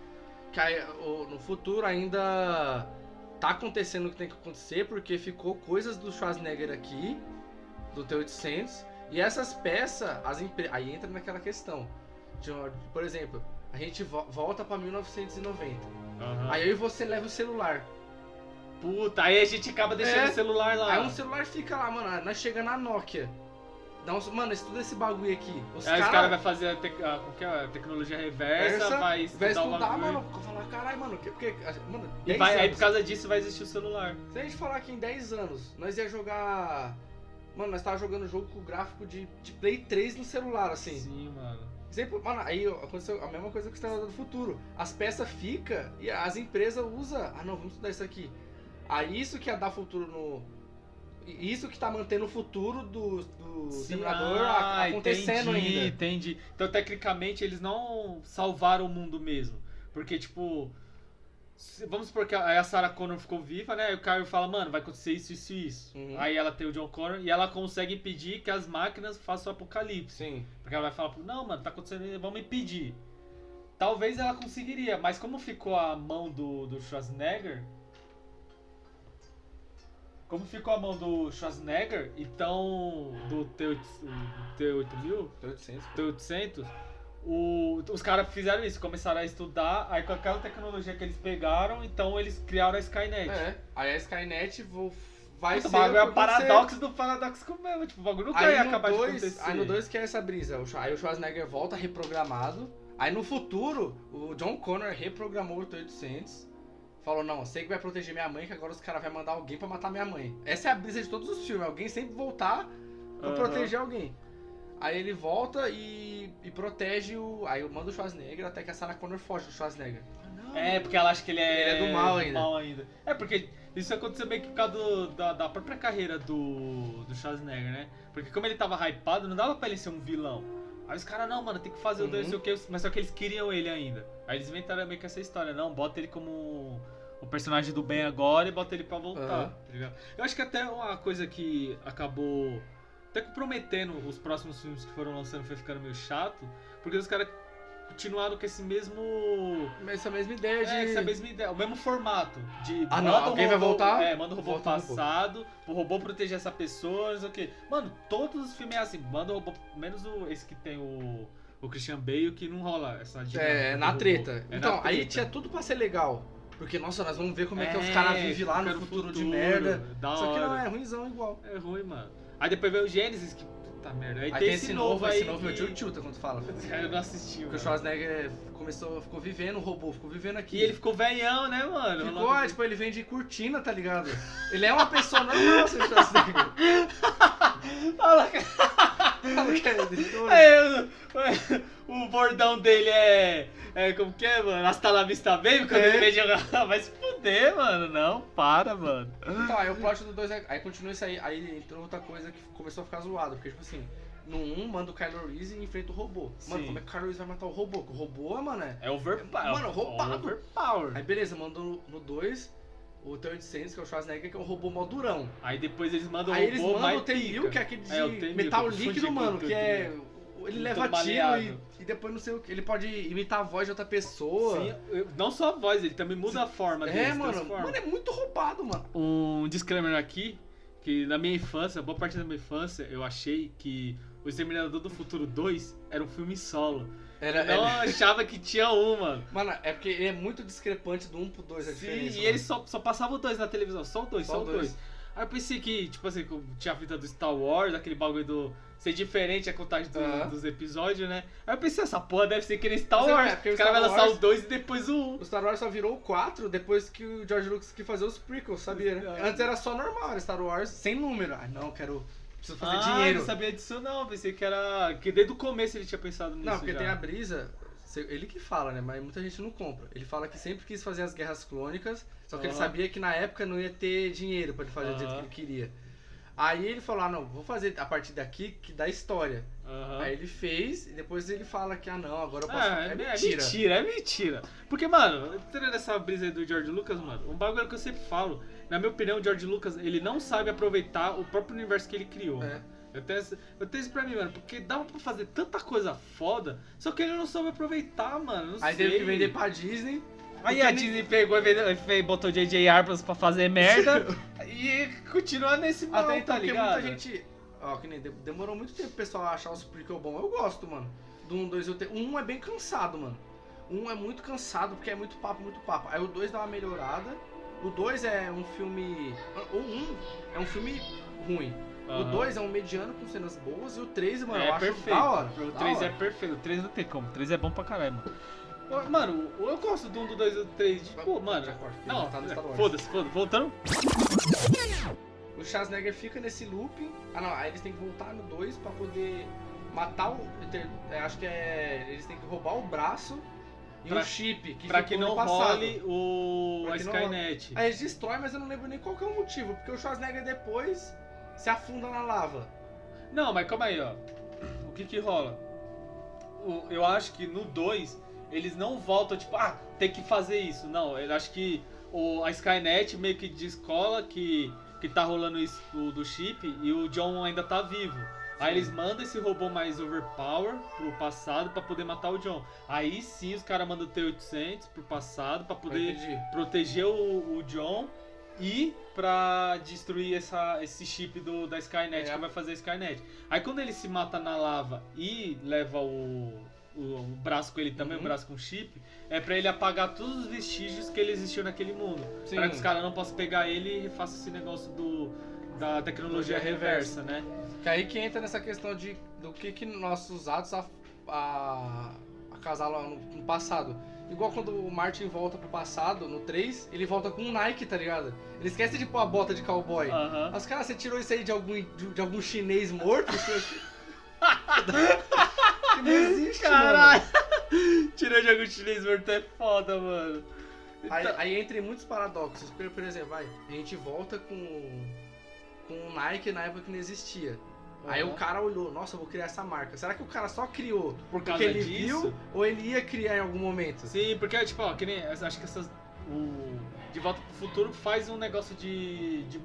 Que aí, no futuro ainda tá acontecendo o que tem que acontecer, porque ficou coisas do Schwarzenegger aqui, do T-800, e essas peças, as empre... aí entra naquela questão. De, por exemplo, a gente vo- volta pra 1990. Aham. Aí eu e você leva o celular. Puta, aí a gente acaba deixando É. o celular lá. Aí um celular fica lá, mano, nós chega na Nokia. Dá uns, mano, estuda esse bagulho aqui. Os Aí os caras vão fazer a, tec- a- que é? a tecnologia reversa, Versa, vai vai estudar, o estudar, bagulho. mano. Falar, caralho, mano, que- porque, mano, E 10 vai, aí anos. por causa disso vai existir o celular. Se a gente falar que em 10 anos nós ia jogar. Mano, nós tava jogando jogo com gráfico de, de Play 3 no celular, assim. Sim, mano. Exemplo, mano, aí aconteceu a mesma coisa com o Exterminador do Futuro. As peças ficam e as empresas usam. Ah, não, vamos estudar isso aqui. Aí isso que ia dar futuro no. Isso que tá mantendo o futuro do, do a- ah, acontecendo entendi, ainda. Entendi. Então, tecnicamente, eles não salvaram o mundo mesmo. Porque, tipo. Vamos supor que a, Sarah Connor ficou viva, né? Aí o Caio fala, mano, vai acontecer isso, isso e isso. Uhum. Aí ela tem o John Connor e ela consegue impedir que as máquinas façam o apocalipse. Sim. Porque ela vai falar, não, mano, tá acontecendo, vamos impedir. Talvez ela conseguiria, mas como ficou a mão do, do Schwarzenegger. Como ficou a mão do Schwarzenegger, então. Do T8, o T8000, 800. T800, o, os caras fizeram isso, começaram a estudar, aí com aquela tecnologia que eles pegaram, então eles criaram a Skynet. É. Aí a Skynet vo- vai Puta, ser. o bagulho é o paradoxo do paradoxo mesmo. Tipo, o bagulho nunca ia Aí no, acabar de dois, acontecer. aí no 2 que é essa brisa. Aí o Schwarzenegger volta reprogramado. Aí no futuro, o John Connor reprogramou o 800. Falou, não, sei que vai proteger minha mãe, que agora os caras vão mandar alguém pra matar minha mãe. Essa é a brisa de todos os filmes. Alguém sempre voltar pra Aham. proteger alguém. Aí ele volta e, e protege o. Aí manda o Schwarzenegger até que a Sarah Connor foge do Schwarzenegger. É, porque ela acha que ele é, Ele é do mal ainda. É, porque isso aconteceu meio que por causa do- da, da própria carreira do, do Schwarzenegger, né? Porque como ele tava hypado, não dava pra ele ser um vilão. Aí os caras, não, mano, tem que fazer o dois, Uhum. não sei o que, mas só que eles queriam ele ainda. Aí eles inventaram meio que essa história, não, bota ele como o personagem do bem agora e bota ele pra voltar, Aham. tá ligado? Eu acho que até uma coisa que acabou até comprometendo os próximos filmes que foram lançando foi ficando meio chato, porque os caras continuaram com esse mesmo essa mesma ideia de. é, essa mesma ideia, o mesmo formato. De Ah, não, alguém vai robô- voltar? É, manda o robô Volta passado, o robô proteger essa pessoa, não sei o quê. Mano, todos os filmes é assim, manda o robô. Menos o, esse que tem o, o Christian Bale, que não rola essa dinâmica É, na treta. É então, na aí treta. tinha tudo pra ser legal. Porque, nossa, nós vamos ver como é, que os É, caras vivem lá no no futuro, de futuro, merda. da Só que não, é ruimzão igual. É ruim, mano. Aí depois veio o Gênesis, que puta merda. Aí, Aí tem esse novo aí. esse novo é o Tilta quando fala. Eu não assisti, Porque o mano. Schwarzenegger começou, ficou vivendo o robô, ficou vivendo aqui. E ele ficou velhão, né, mano? Ficou, Logo- é, tipo, ele vem de cortina, tá ligado? Ele é uma pessoa normal, seu Schwarzenegger. Fala, cara. Que é É, o, o bordão dele é, é. Como que é, mano? Hasta la vista baby quando É. ele vem jogar. Vai se fuder, mano. Não, para, mano. Então, aí o plot do 2 é. Aí continua isso aí. Aí entrou outra coisa que começou a ficar zoado. Porque, tipo assim, no 1 um, manda o Kylo Reese e enfrenta o robô. Mano, Sim. como é que o Kylo Reese vai matar o robô? O robô, mano, é. É overpower. Mano, roubado. Overpower. Aí beleza, mandou no 2 o T-800, que é o Schwarzenegger, que é um robô mó durão. Aí depois eles mandam Aí o eles robô mandam mais o T-1000, pica. que é aquele de É, o T-1000, metal líquido, mano, o que é. T-1000. Ele leva tiro e, e depois não sei o que. Ele pode imitar a voz de outra pessoa. Sim, não só a voz, ele também muda a forma dele. é, mano. transforma. Mano, é muito roubado, mano. Um disclaimer aqui, que na minha infância, boa parte da minha infância, eu achei que O Exterminador do Futuro 2 era um filme solo. Era, Eu não era- achava que tinha um, mano. Mano, é porque ele é muito discrepante do 1 pro 2 a Sim, diferença. e eles só, só passavam o 2 na televisão, só o 2, Só só, o o dois. 2. Aí eu pensei que, tipo assim, tinha a fita do Star Wars, aquele bagulho do ser diferente a contagem do- Aham. dos episódios, né? Aí eu pensei, essa porra deve ser que nem Star é, Wars. é, porque o cara vai lançar Wars- o 2 e depois o 1. O Star Wars só virou o 4 depois que o George Lucas quis fazer os prequels, sabia? né? É. Antes era só normal, era Star Wars sem número. Ah, não, quero. Preciso fazer ah, dinheiro. eu não sabia disso não, pensei que era... Que desde o começo ele tinha pensado nisso Não, porque já. tem a brisa. Ele que fala, né? Mas muita gente não compra. Ele fala que sempre quis fazer as guerras clônicas, só que ele Aham. sabia que na época não ia ter dinheiro pra ele fazer do jeito que ele queria. Aí ele falou: ah, não, vou fazer a partir daqui que dá história. Aham. Aí ele fez e depois ele fala que, ah, não, agora eu posso. Ah, é, é mentira. é mentira, Porque, mano, entrando nessa brisa aí do George Lucas, mano, um bagulho que eu sempre falo, na minha opinião, o George Lucas, ele não sabe aproveitar o próprio universo que ele criou. É. Eu tenho, essa- eu tenho isso pra mim, mano, porque dava pra fazer tanta coisa foda, só que ele não soube aproveitar, mano. Aí sei. teve que vender pra Disney. Aí a Disney pegou e botou J.J. Abrams pra fazer merda e continua nesse mal, Até então, tá porque ligado? muita gente. Ó, que nem de- demorou muito tempo pro pessoal achar os prequel bom. Eu gosto, mano. Do 1, 2 e o 3. O 1 é bem cansado, mano. O 1 é muito cansado porque é muito papo, muito papo. Aí o 2 dá uma melhorada. O 2 é um filme. O 1 é um filme ruim. O Aham. 2 é um mediano com cenas boas. E o 3, mano, eu é acho perfeito. da hora. O da 3 é perfeito. O 3 não tem como. O 3 é bom pra caralho, mano. Mano, eu gosto do 1, do 2 e do 3. Tipo, mano. Não, tá no foda-se, foda-se. Voltando. O Schwarzenegger fica nesse looping. Ah, não. Aí eles têm que voltar no 2 pra poder matar o. é, acho que é. Eles têm que roubar o braço e Pra- um chip. Que pra que no não role o Pra a que não Skynet. Aí eles destroem, mas eu não lembro nem qual que é o motivo. Porque o Schwarzenegger depois se afunda na lava. Não, mas calma aí, ó. O que que rola? O- eu acho que no 2 eles não voltam, tipo, ah, tem que fazer isso. Não, eu acho que o, a Skynet meio que descola que, que tá rolando isso do, do chip e o John ainda tá vivo. Aí eles mandam esse robô mais overpower pro passado pra poder matar o John. Aí sim os caras mandam o T-800 pro passado pra poder proteger o, o John e pra destruir essa, esse chip do, da Skynet É. que vai fazer a Skynet. Aí quando ele se mata na lava e leva o, o, o braço com ele também, Uhum. o braço com chip, é pra ele apagar todos os vestígios que ele existiu naquele mundo. Pra que os caras não possam pegar ele e façam esse negócio do, da tecnologia reversa, né? Que aí que entra nessa questão de do que, que nossos atos a, a, acasalam no, no passado. Igual quando o Martin volta pro passado, no 3, ele volta com um Nike, tá ligado? Ele esquece de pôr a bota de cowboy. Aham. Mas, cara, você tirou isso aí de algum, de, de algum chinês morto? Que não existe, Caralho! Tirar jogo chinês morto é foda, mano. mano. Aí, aí entra em muitos paradoxos. Por, por exemplo, vai, a gente volta com, com o Nike na época que não existia. Aí Aham. o cara olhou, nossa, eu vou criar essa marca. Será que o cara só criou Por porque causa ele disso. viu ou ele ia criar em algum momento? Sim, porque, tipo, ó, que nem. Acho que essas. O. De Volta pro Futuro faz um negócio de. de,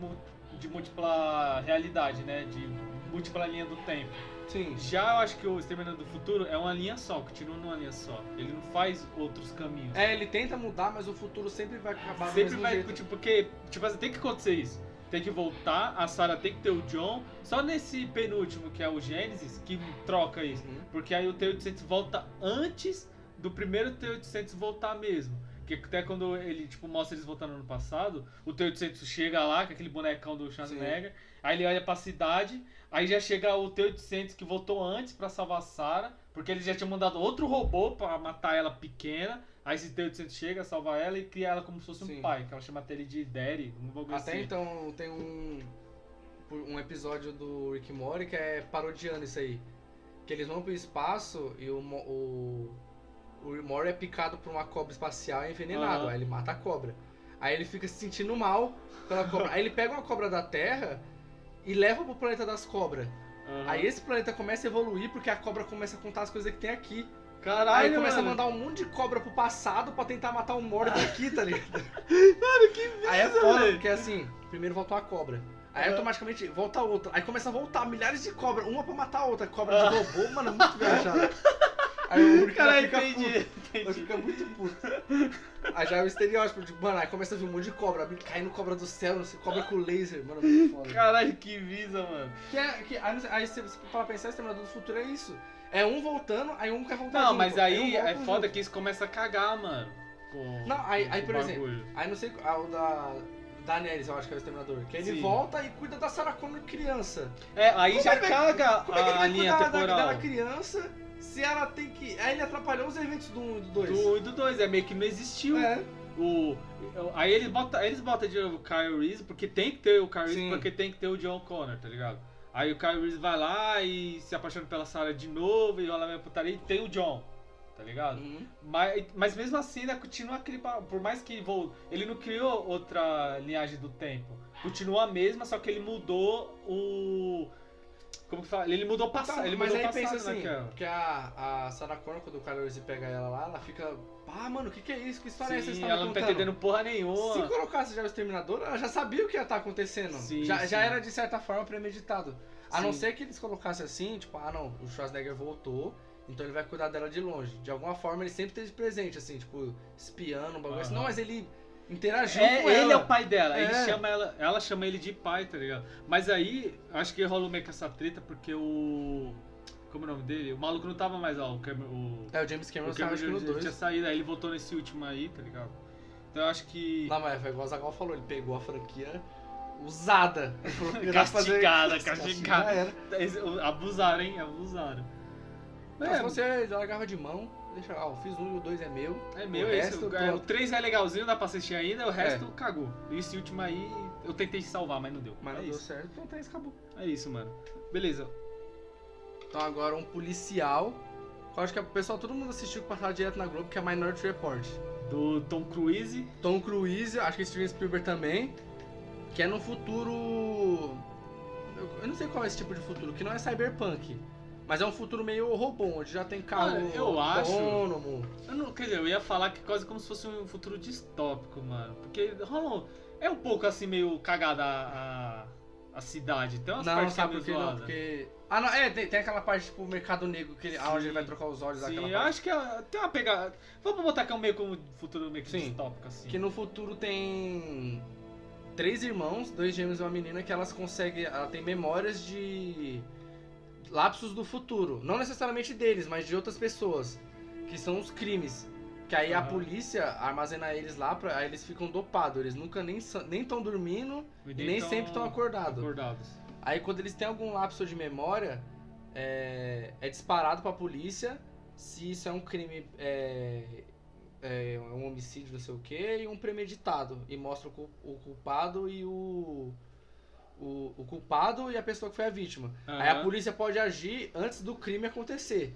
de múltipla realidade, né? De múltipla linha do tempo. Sim. Já eu acho que o Exterminador do Futuro é uma linha só, continua numa linha só. Ele não faz outros caminhos. É, ele tenta mudar, mas o futuro sempre vai acabar Sempre mesmo vai, jeito. tipo, porque, tipo tem que acontecer isso. Tem que voltar, a Sarah tem que ter o John. Só nesse penúltimo, que é o Gênesis, que troca isso. Uhum. Porque aí o T-800 volta antes do primeiro T-800 voltar mesmo. Que até quando ele, tipo, mostra eles voltando no passado, o T-800 chega lá, com aquele bonecão do Schwarzenegger, aí ele olha pra cidade, aí já chega o T-800 que voltou antes pra salvar a Sarah, porque eles já tinham mandado outro robô pra matar ela pequena, aí esse T-800 chega, salva ela e cria ela como se fosse Sim. um pai, que ela chama ele de Daddy, um bagulho Até assim. então tem um um episódio do Rick Morty que é parodiando isso aí. Que eles vão pro espaço e o, o, o Morty é picado por uma cobra espacial e envenenado. Aham. Aí ele mata a cobra. Aí ele fica se sentindo mal pela cobra. aí ele pega uma cobra da Terra e leva pro planeta das cobras. Aham. Aí esse planeta começa a evoluir porque a cobra começa a contar as coisas que tem aqui. Caralho, aí começa mano. a mandar um monte de cobra pro passado pra tentar matar o Morty daqui, tá ligado? Mano, que Aí é foda, velho. porque assim, primeiro volta uma cobra. Aí Aham. automaticamente volta outra. Aí começa a voltar milhares de cobras, uma pra matar a outra. Cobra de robô, mano, é muito viajado. Aí o Caralho, fica entendi, puto. Entendi. fica muito puto. Aí já é o estereótipo de, mano, aí começa a vir um monte de cobra, caindo cobra do céu, não sei, cobra com laser, mano, muito foda. Caralho, que visa, mano. Que é, que, aí, aí você para pensar, Exterminador do Futuro é isso. É um voltando, aí um quer voltar Não, junto. mas aí é junto. foda que isso começa a cagar, mano. com- Não, aí- aí, por exemplo, bagulho. Aí não sei, o da Daenerys, eu acho que é o Exterminador. Que ele Sim. volta e cuida da Sarah Connor criança. É, aí Como já vai- caga Como é que ele a vai linha cuidar da- temporal. dela criança se ela tem que... Aí ele atrapalhou os eventos do 1 e do 2. Do 1 e do 2, é meio que não existiu. É. O, aí eles botam, eles botam de novo o Kyle Reese, porque tem que ter o Kyle Reese, porque tem que ter o John Connor, tá ligado? Aí o Kyle Reese vai lá e se apaixona pela Sarah de novo, e rola a minha putaria e tem o John, tá ligado? Uhum. Mas, mas mesmo assim ainda continua aquele. Por mais que vol- ele não criou outra linhagem do tempo. Continua a mesma, só que ele mudou o. Como que fala? Ele mudou o passado. Tá, ele mas mudou aí pensa assim, naquela. que a, a Sarah Connor, quando o Reese pega ela lá, ela fica... Ah, mano, o que que é isso? Que história é essa Sim, você tá ela não tá contando?" entendendo porra nenhuma. Se colocasse já o Exterminador, ela já sabia o que ia estar acontecendo. Sim, já, sim. já era, de certa forma, premeditado. A não Sim. ser que eles colocassem assim, tipo, ah não, o Schwarzenegger voltou, então ele vai cuidar dela de longe. De alguma forma ele sempre esteve presente, assim, tipo, espiando, um bagulho assim. Aham. Não, mas ele interagiu É, com ele ela. é o pai dela, ele É. chama ela, ela chama ele de pai, tá ligado? Mas aí, acho que rolou meio que essa treta porque o. Como é o nome dele? O maluco não tava mais, ó. O, Cameron- o, É, o James Cameron o Cameron acho que no já 2. tinha saído, aí ele voltou nesse último aí, tá ligado? Então eu acho que. Não, mas foi igual o Zagal falou, ele pegou a franquia usada. Ele fazer- Castigada, castigada. era. Abusaram, hein? Abusaram. Mas É, se você largava de mão, deixa, ó, eu fiz um e o dois é meu. É meu, o é resto, esse. É, o. 3 é legalzinho, dá pra assistir ainda, o resto É. cagou. Esse último aí eu tentei salvar, mas não deu. Mas é não deu isso. certo, então isso, acabou. É isso, mano. Beleza. Então agora um policial. Eu acho que o pessoal, todo mundo assistiu que passava direto na Globo, que é Minority Report. Do Tom Cruise. Tom Cruise, acho que Steven Spielberg também. Que é no futuro. Eu não sei qual é esse tipo de futuro, que não é cyberpunk. Mas é um futuro meio robô, onde já tem carro Mano, eu acho- autônomo. Eu não, quer dizer, eu ia falar que quase como se fosse um futuro distópico, mano. Porque rola É um pouco assim, meio cagada a, a, a cidade. Tem umas Não, partes sabe que é por quê? meio Não, porque. Ah, não, é, tem, tem aquela parte, tipo, mercado negro, que ele, Sim. onde ele vai trocar os olhos daquela eu parte. acho que é- tem uma pegada. Vamos botar que é um meio como futuro meio que Sim. distópico, assim. Que no futuro tem três irmãos, dois gêmeos e uma menina, que elas conseguem. Ela tem memórias de lapsos do futuro. Não necessariamente deles, mas de outras pessoas. Que são os crimes. Que aí a Aham. polícia armazena eles lá, pra, aí eles ficam dopados. Eles nunca nem estão nem tão dormindo e nem tão sempre estão acordados. acordados. Aí quando eles têm algum lapso de memória, é, é disparado pra polícia se isso é um crime, é, é um homicídio, não sei o que, e um premeditado. E mostra o culpado e o, o, o culpado e a pessoa que foi a vítima. Aí a polícia pode agir antes do crime acontecer.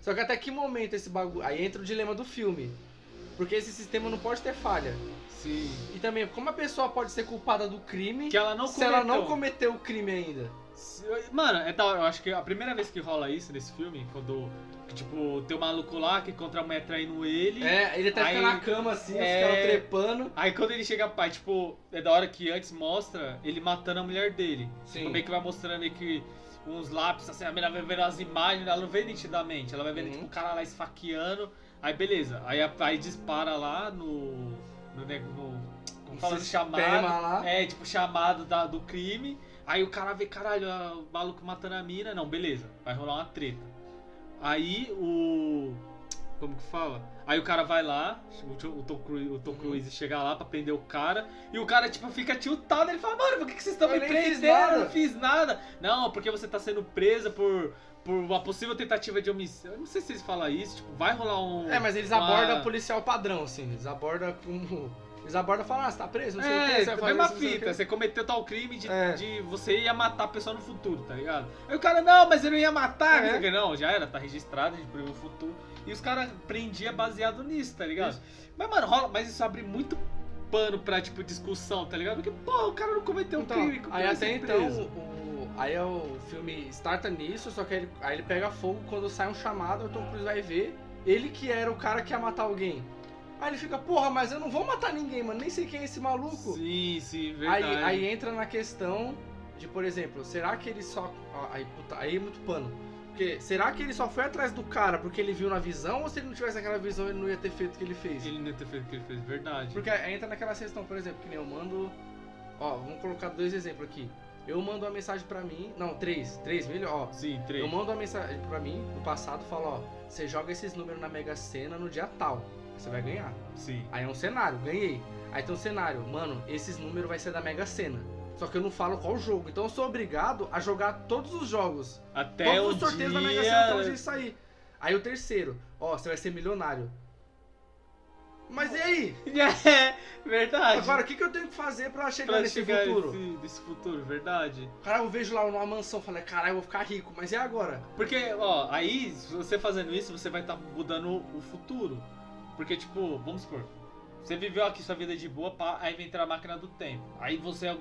Só que até que momento esse bagulho. Aí entra o dilema do filme. Porque esse sistema não pode ter falha. Sim. E também, como a pessoa pode ser culpada do crime ela não se ela não cometeu o crime ainda? Mano, é hora. Eu acho que a primeira vez que rola isso nesse filme, quando, tipo, tem um maluco lá que encontra a mulher traindo ele. É, ele até Aí- fica na cama assim, é. os caras trepando. Aí quando ele chega, pai, tipo, é da hora que antes mostra ele matando a mulher dele. Sim. Tipo, meio que vai mostrando meio que uns lápis, assim, a menina vai vendo as imagens, ela não vê nitidamente, ela vai vendo, Uhum. tipo, o cara lá esfaqueando. Aí beleza, aí, aí dispara lá no. no, nego- no como fala, chamado. lá. É, tipo, chamado da, do crime. Aí o cara vê, caralho, a- o maluco matando a mina. Não, beleza, vai rolar uma treta. Aí o. Como que fala? Aí o cara vai lá, o, Tom- o Tom Cruise, o Tom Uhum. Cruise chega lá pra prender o cara, e o cara, tipo, fica tiltado, ele fala, mano, por que, que vocês estão me prendendo? nada." Eu não fiz nada. Não, porque você tá sendo presa por, por uma possível tentativa de homicídio. Eu não sei se eles falam isso, tipo, vai rolar um... É, mas eles uma- abordam policial padrão, assim. Eles abordam como. Eles abordam e falam, ah, você tá preso, não sei o que, É, você vai mesma fita, você cometeu tal crime de, É. de você ia matar a pessoa no futuro, tá ligado? Aí o cara, não, mas eu não ia matar, É. não já era, tá registrado, a gente previu o futuro. E os caras prendiam baseado nisso, tá ligado? Isso. Mas, mano, rola, mas isso abre muito pano pra, tipo, discussão, tá ligado? Porque, pô, o cara não cometeu um Então, crime, como aí até então, o, aí é o filme starta nisso, só que ele, aí ele pega fogo quando sai um chamado, o Tom Cruise vai ver, ele que era o cara que ia matar alguém. Aí ele fica, porra, mas eu não vou matar ninguém, mano, nem sei quem é esse maluco. Sim, sim, Aí, verdade. aí entra na questão de, por exemplo, será que ele só. Aí, puta, aí é muito pano. Porque será que ele só foi atrás do cara porque ele viu na visão ou se ele não tivesse aquela visão ele não ia ter feito o que ele fez? Ele não ia ter feito o que ele fez, verdade. Porque aí entra naquela questão, por exemplo, que nem eu mando. Ó, vamos colocar dois exemplos aqui. Eu mando uma mensagem pra mim. Não, três. Três, melhor. Ó, Sim, três. eu mando uma mensagem pra mim no passado falo, ó, você joga esses números na Mega Sena no dia tal. Você vai ganhar. Sim. Aí é um cenário, ganhei. Aí tem um cenário, mano, esses números vai ser da Mega Sena. Só que eu não falo qual jogo. Então eu sou obrigado a jogar todos os jogos. Até todos os sorteios da Mega dia- Sena até o dia sair. Aí o terceiro, ó, você vai ser milionário. Mas e aí? É, verdade. Agora, o que, que eu tenho que fazer pra chegar pra nesse chegar futuro? Nesse, futuro, verdade. Cara, eu vejo lá numa mansão, falei, caralho, eu vou ficar rico. Mas e agora? Porque, ó, aí, se você fazendo isso, você vai estar mudando o futuro. Porque, tipo, vamos supor, você viveu aqui sua vida de boa, pá, aí vem entrar a máquina do tempo. Aí você,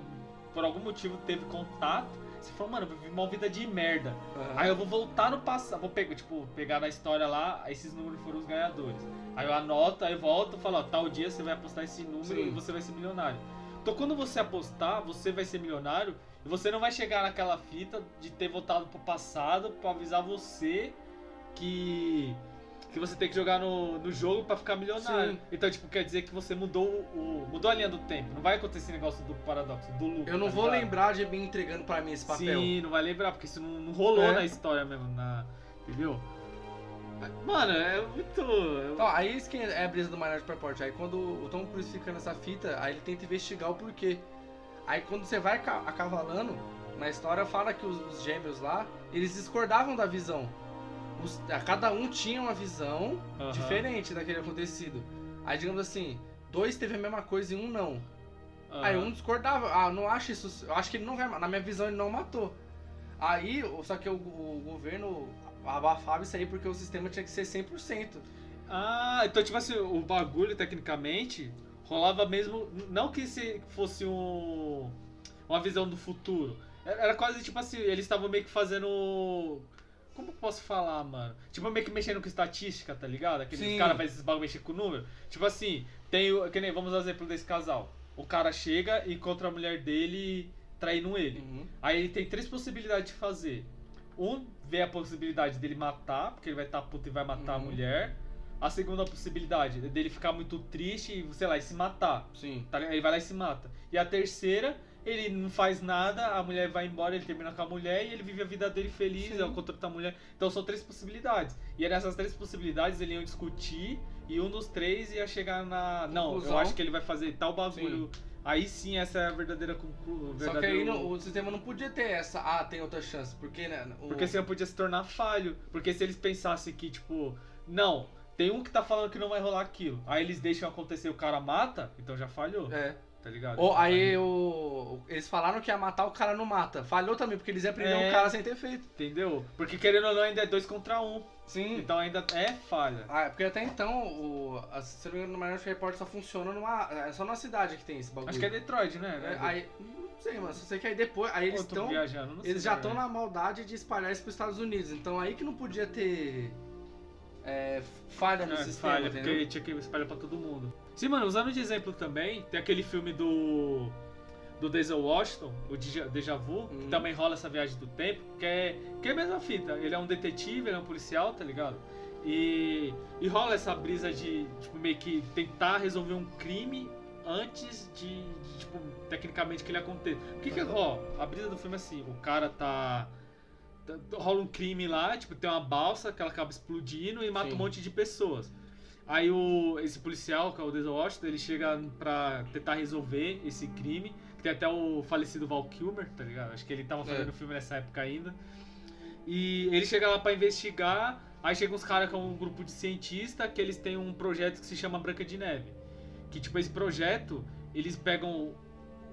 por algum motivo, teve contato. Você falou, mano, eu vivi uma vida de merda. Aí eu vou voltar no passado, vou pegar, tipo, pegar na história lá, esses números foram os ganhadores. Aí eu anoto, aí eu volto e falo, ó, tal dia você vai apostar esse número Sim. e você vai ser milionário. Então quando você apostar, você vai ser milionário e você não vai chegar naquela fita de ter voltado pro passado pra avisar você que que você tem que jogar no, no jogo pra ficar milionário. Sim. Então, tipo, quer dizer que você mudou o, o- mudou a linha do tempo. Não vai acontecer esse negócio do paradoxo, do lucro. Eu não tá vou ligado? lembrar de mim entregando pra mim esse papel. Sim, não vai lembrar, porque isso não, não rolou É. na história mesmo, na, entendeu? Mano, é muito... Então, aí isso que é a brisa do Minority Report. Aí quando o Tom Cruise fica nessa fita, aí ele tenta investigar o porquê. Aí quando você vai ca- acavalando, na história fala que os, os gêmeos lá, eles discordavam da visão. Os- a- cada um tinha uma visão Aham. diferente daquele acontecido. Aí digamos assim, dois teve a mesma coisa e um não. Aham. Aí um discordava, ah, não acho isso, eu acho que ele não vai, na minha visão ele não matou. Aí, só que o, o governo abafava isso aí porque o sistema tinha que ser 100%. Ah, então tipo assim, o bagulho tecnicamente rolava mesmo, não que se fosse um uma visão do futuro. Era quase tipo assim, eles estavam meio que fazendo como eu posso falar, mano? Tipo, meio que mexendo com estatística, tá ligado? Aqueles Sim. caras fazem esses bagulho mexer com número. Tipo assim, tem o. Que nem, vamos dar exemplo desse casal. O cara chega e encontra a mulher dele traindo ele. Uhum. Aí ele tem três possibilidades de fazer. Um, vê a possibilidade dele matar, porque ele vai estar puto e vai matar a Uhum. mulher. A segunda possibilidade é dele ficar muito triste e, sei lá, e se matar. Sim. Tá? Ele vai lá e se mata. E a terceira, ele não faz nada, a mulher vai embora, ele termina com a mulher e ele vive a vida dele feliz, Sim. é o contra da mulher. Então são três possibilidades. E é nessas três possibilidades eles iam discutir e um dos três ia chegar na. Não, eu Conclusão. acho que ele vai fazer tal bagulho. Aí sim, essa é a verdadeira conclusão. Só que aí o sistema não podia ter essa, ah, tem outra chance, porque, né? O... Porque senão podia se tornar falho. Porque se eles pensassem que, tipo, não, tem um que tá falando que não vai rolar aquilo. Aí eles deixam acontecer e o cara mata, então já falhou. É. Tá ligado? Ou aí o, eles falaram que ia matar, o cara não mata. Falhou também, porque eles iam prender É. um cara sem ter feito. Entendeu? Porque querendo ou não, ainda é dois contra um. Sim. Então ainda é falha. Ah, é porque até então, o, a, se não me engano, o Minority Report só funciona numa. É só numa cidade que tem esse bagulho. Acho que é Detroit, né? É, aí, não sei, mano. Só sei que aí depois. Aí eles estão. Eles já estão na maldade de espalhar isso pros Estados Unidos. Então aí que não podia ter. é, falha no É, sistema, falha, entendeu? porque tinha que espalhar pra todo mundo. Sim, mano, usando de exemplo também, tem aquele filme do. Do Denzel Washington, o Deja, Vu, Hum. que também rola essa viagem do tempo, que é, que é a mesma fita. Ele é um detetive, ele é um policial, tá ligado? E, e rola essa brisa de, tipo, meio que tentar resolver um crime antes de, de, tipo, tecnicamente que ele aconteça. O que que, ó, a brisa do filme é assim, o cara tá... tá- Rola um crime lá, tipo, tem uma balsa que ela acaba explodindo e mata Sim. um monte de pessoas. Aí o, esse policial, que é o Denzel Washington, ele chega pra tentar resolver esse crime. que Tem até o falecido Val Kilmer, tá ligado? Acho que ele tava fazendo É. filme nessa época ainda. E ele chega lá pra investigar, aí chega uns caras com um grupo de cientistas que eles têm um projeto que se chama Branca de Neve. Que tipo, esse projeto, eles pegam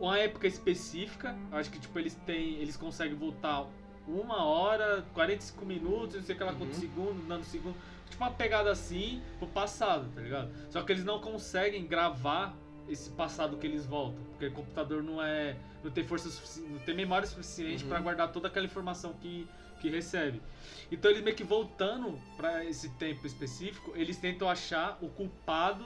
uma época específica, acho que tipo, eles têm. Eles conseguem voltar uma hora, 45 minutos, não sei o que lá, quantos Uhum. segundos, nanosegundos. Tipo uma pegada assim pro passado, tá ligado? Só que eles não conseguem gravar esse passado que eles voltam. Porque o computador não é. não tem força suficiente, não tem memória suficiente Uhum. pra guardar toda aquela informação que, que recebe. Então eles meio que voltando pra esse tempo específico, eles tentam achar o culpado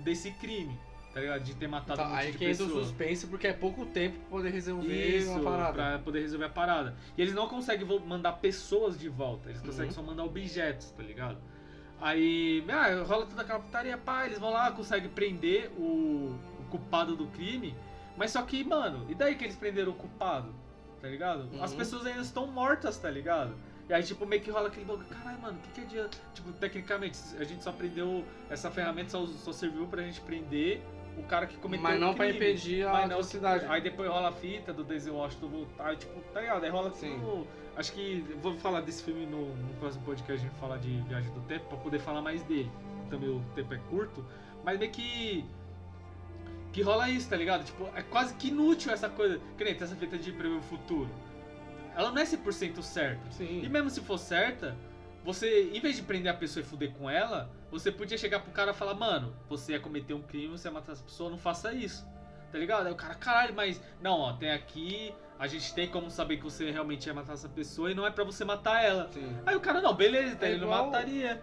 desse crime. Tá ligado? De ter matado Então, um aí que entra o suspense, porque é pouco tempo pra poder resolver Isso, uma parada. pra poder resolver a parada. E eles não conseguem mandar pessoas de volta, eles conseguem Uhum. só mandar objetos, tá ligado? Aí, ah, rola toda aquela putaria, pá, eles vão lá, conseguem prender o, o culpado do crime, mas só que, mano, e daí que eles prenderam o culpado, tá ligado? As Uhum. pessoas ainda estão mortas, tá ligado? E aí, tipo, meio que rola aquele bagulho, caralho, mano, o que, que adianta? Tipo, tecnicamente, a gente só prendeu, essa ferramenta só, só serviu pra gente prender o cara que cometeu Mas não pra crime. impedir a Mas não, atrocidade. Aí depois rola a fita do Denzel Washington voltar, tipo, tá ligado? Aí rola Sim. tudo. Acho que eu vou falar desse filme no, no próximo podcast, a gente falar de Viagem do Tempo, pra poder falar mais dele. Também o tempo é curto, mas meio que. Que rola isso, tá ligado? Tipo, é quase que inútil essa coisa. Que nem essa fita de prever o futuro. Ela não é 100% certa. Sim. E mesmo se for certa, você, em vez de prender a pessoa e fuder com ela, você podia chegar pro cara e falar, mano, você ia cometer um crime, você ia matar essa pessoa, não faça isso. Tá ligado? Aí o cara, caralho, mas. Não, ó, tem aqui. A gente tem como saber que você realmente ia matar essa pessoa e não é pra você matar ela. Sim. Aí o cara, não, beleza, então É ele não mataria.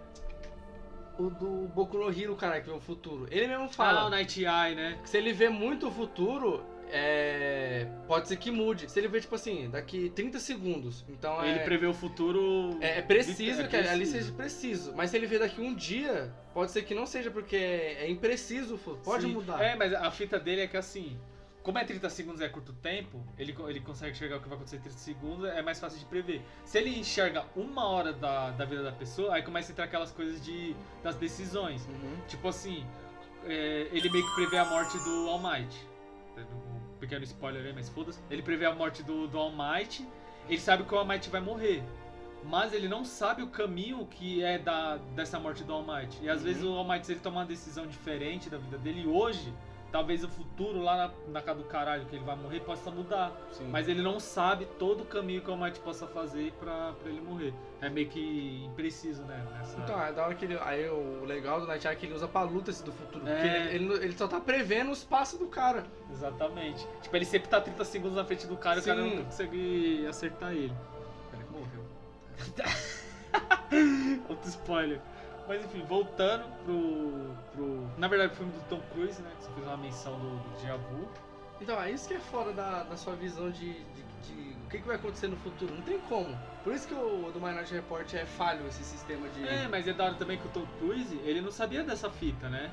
O do Boku no Hero, cara, que vê o futuro. Ele mesmo Ah, fala o Night Eye, né? que se ele vê muito o futuro, é... pode ser que mude. Se ele vê, tipo assim, daqui 30 segundos. Então é... Ele prevê o futuro. É, é preciso É que ali preciso. seja preciso. Mas se ele vê daqui um dia, pode ser que não seja, porque é, é impreciso o futuro. Pode Sim. mudar. É, mas a fita dele é que assim, como é 30 segundos é curto tempo, ele, ele consegue enxergar o que vai acontecer em 30 segundos, é mais fácil de prever. Se ele enxerga uma hora da, da vida da pessoa, aí começa a entrar aquelas coisas de, das decisões. Uhum. Tipo assim, é, ele meio que prevê a morte do All Might. Pequeno spoiler aí, mas foda-se. Ele prevê a morte do, do All Might, ele sabe que o All Might vai morrer. Mas ele não sabe o caminho que é da, dessa morte do All Might. E às Uhum. vezes o All Might, se ele tomar uma decisão diferente da vida dele hoje, talvez o futuro lá na, na casa do caralho que ele vai morrer possa mudar. Sim. Mas ele não sabe todo o caminho que o All Might possa fazer pra, pra ele morrer. É meio que impreciso, né? Nessa... Então, é da hora que ele. Aí o legal do Night Eye é que ele usa pra luta esse do futuro. É. Porque ele, ele, ele só tá prevendo os passos do cara. Exatamente. Tipo, ele sempre tá 30 segundos na frente do cara e o cara não consegue acertar ele. Pera que morreu. Outro spoiler. Mas enfim, voltando pro, pro. Na verdade, o filme do Tom Cruise, né? Que você fez uma menção do, do Deja Vu. Então, é isso que é fora da, da sua visão de, de, de o que, que vai acontecer no futuro. Não tem como. Por isso que o do Minority Report é falho esse sistema de. É, mas é da hora também que o Tom Cruise, ele não sabia dessa fita, né?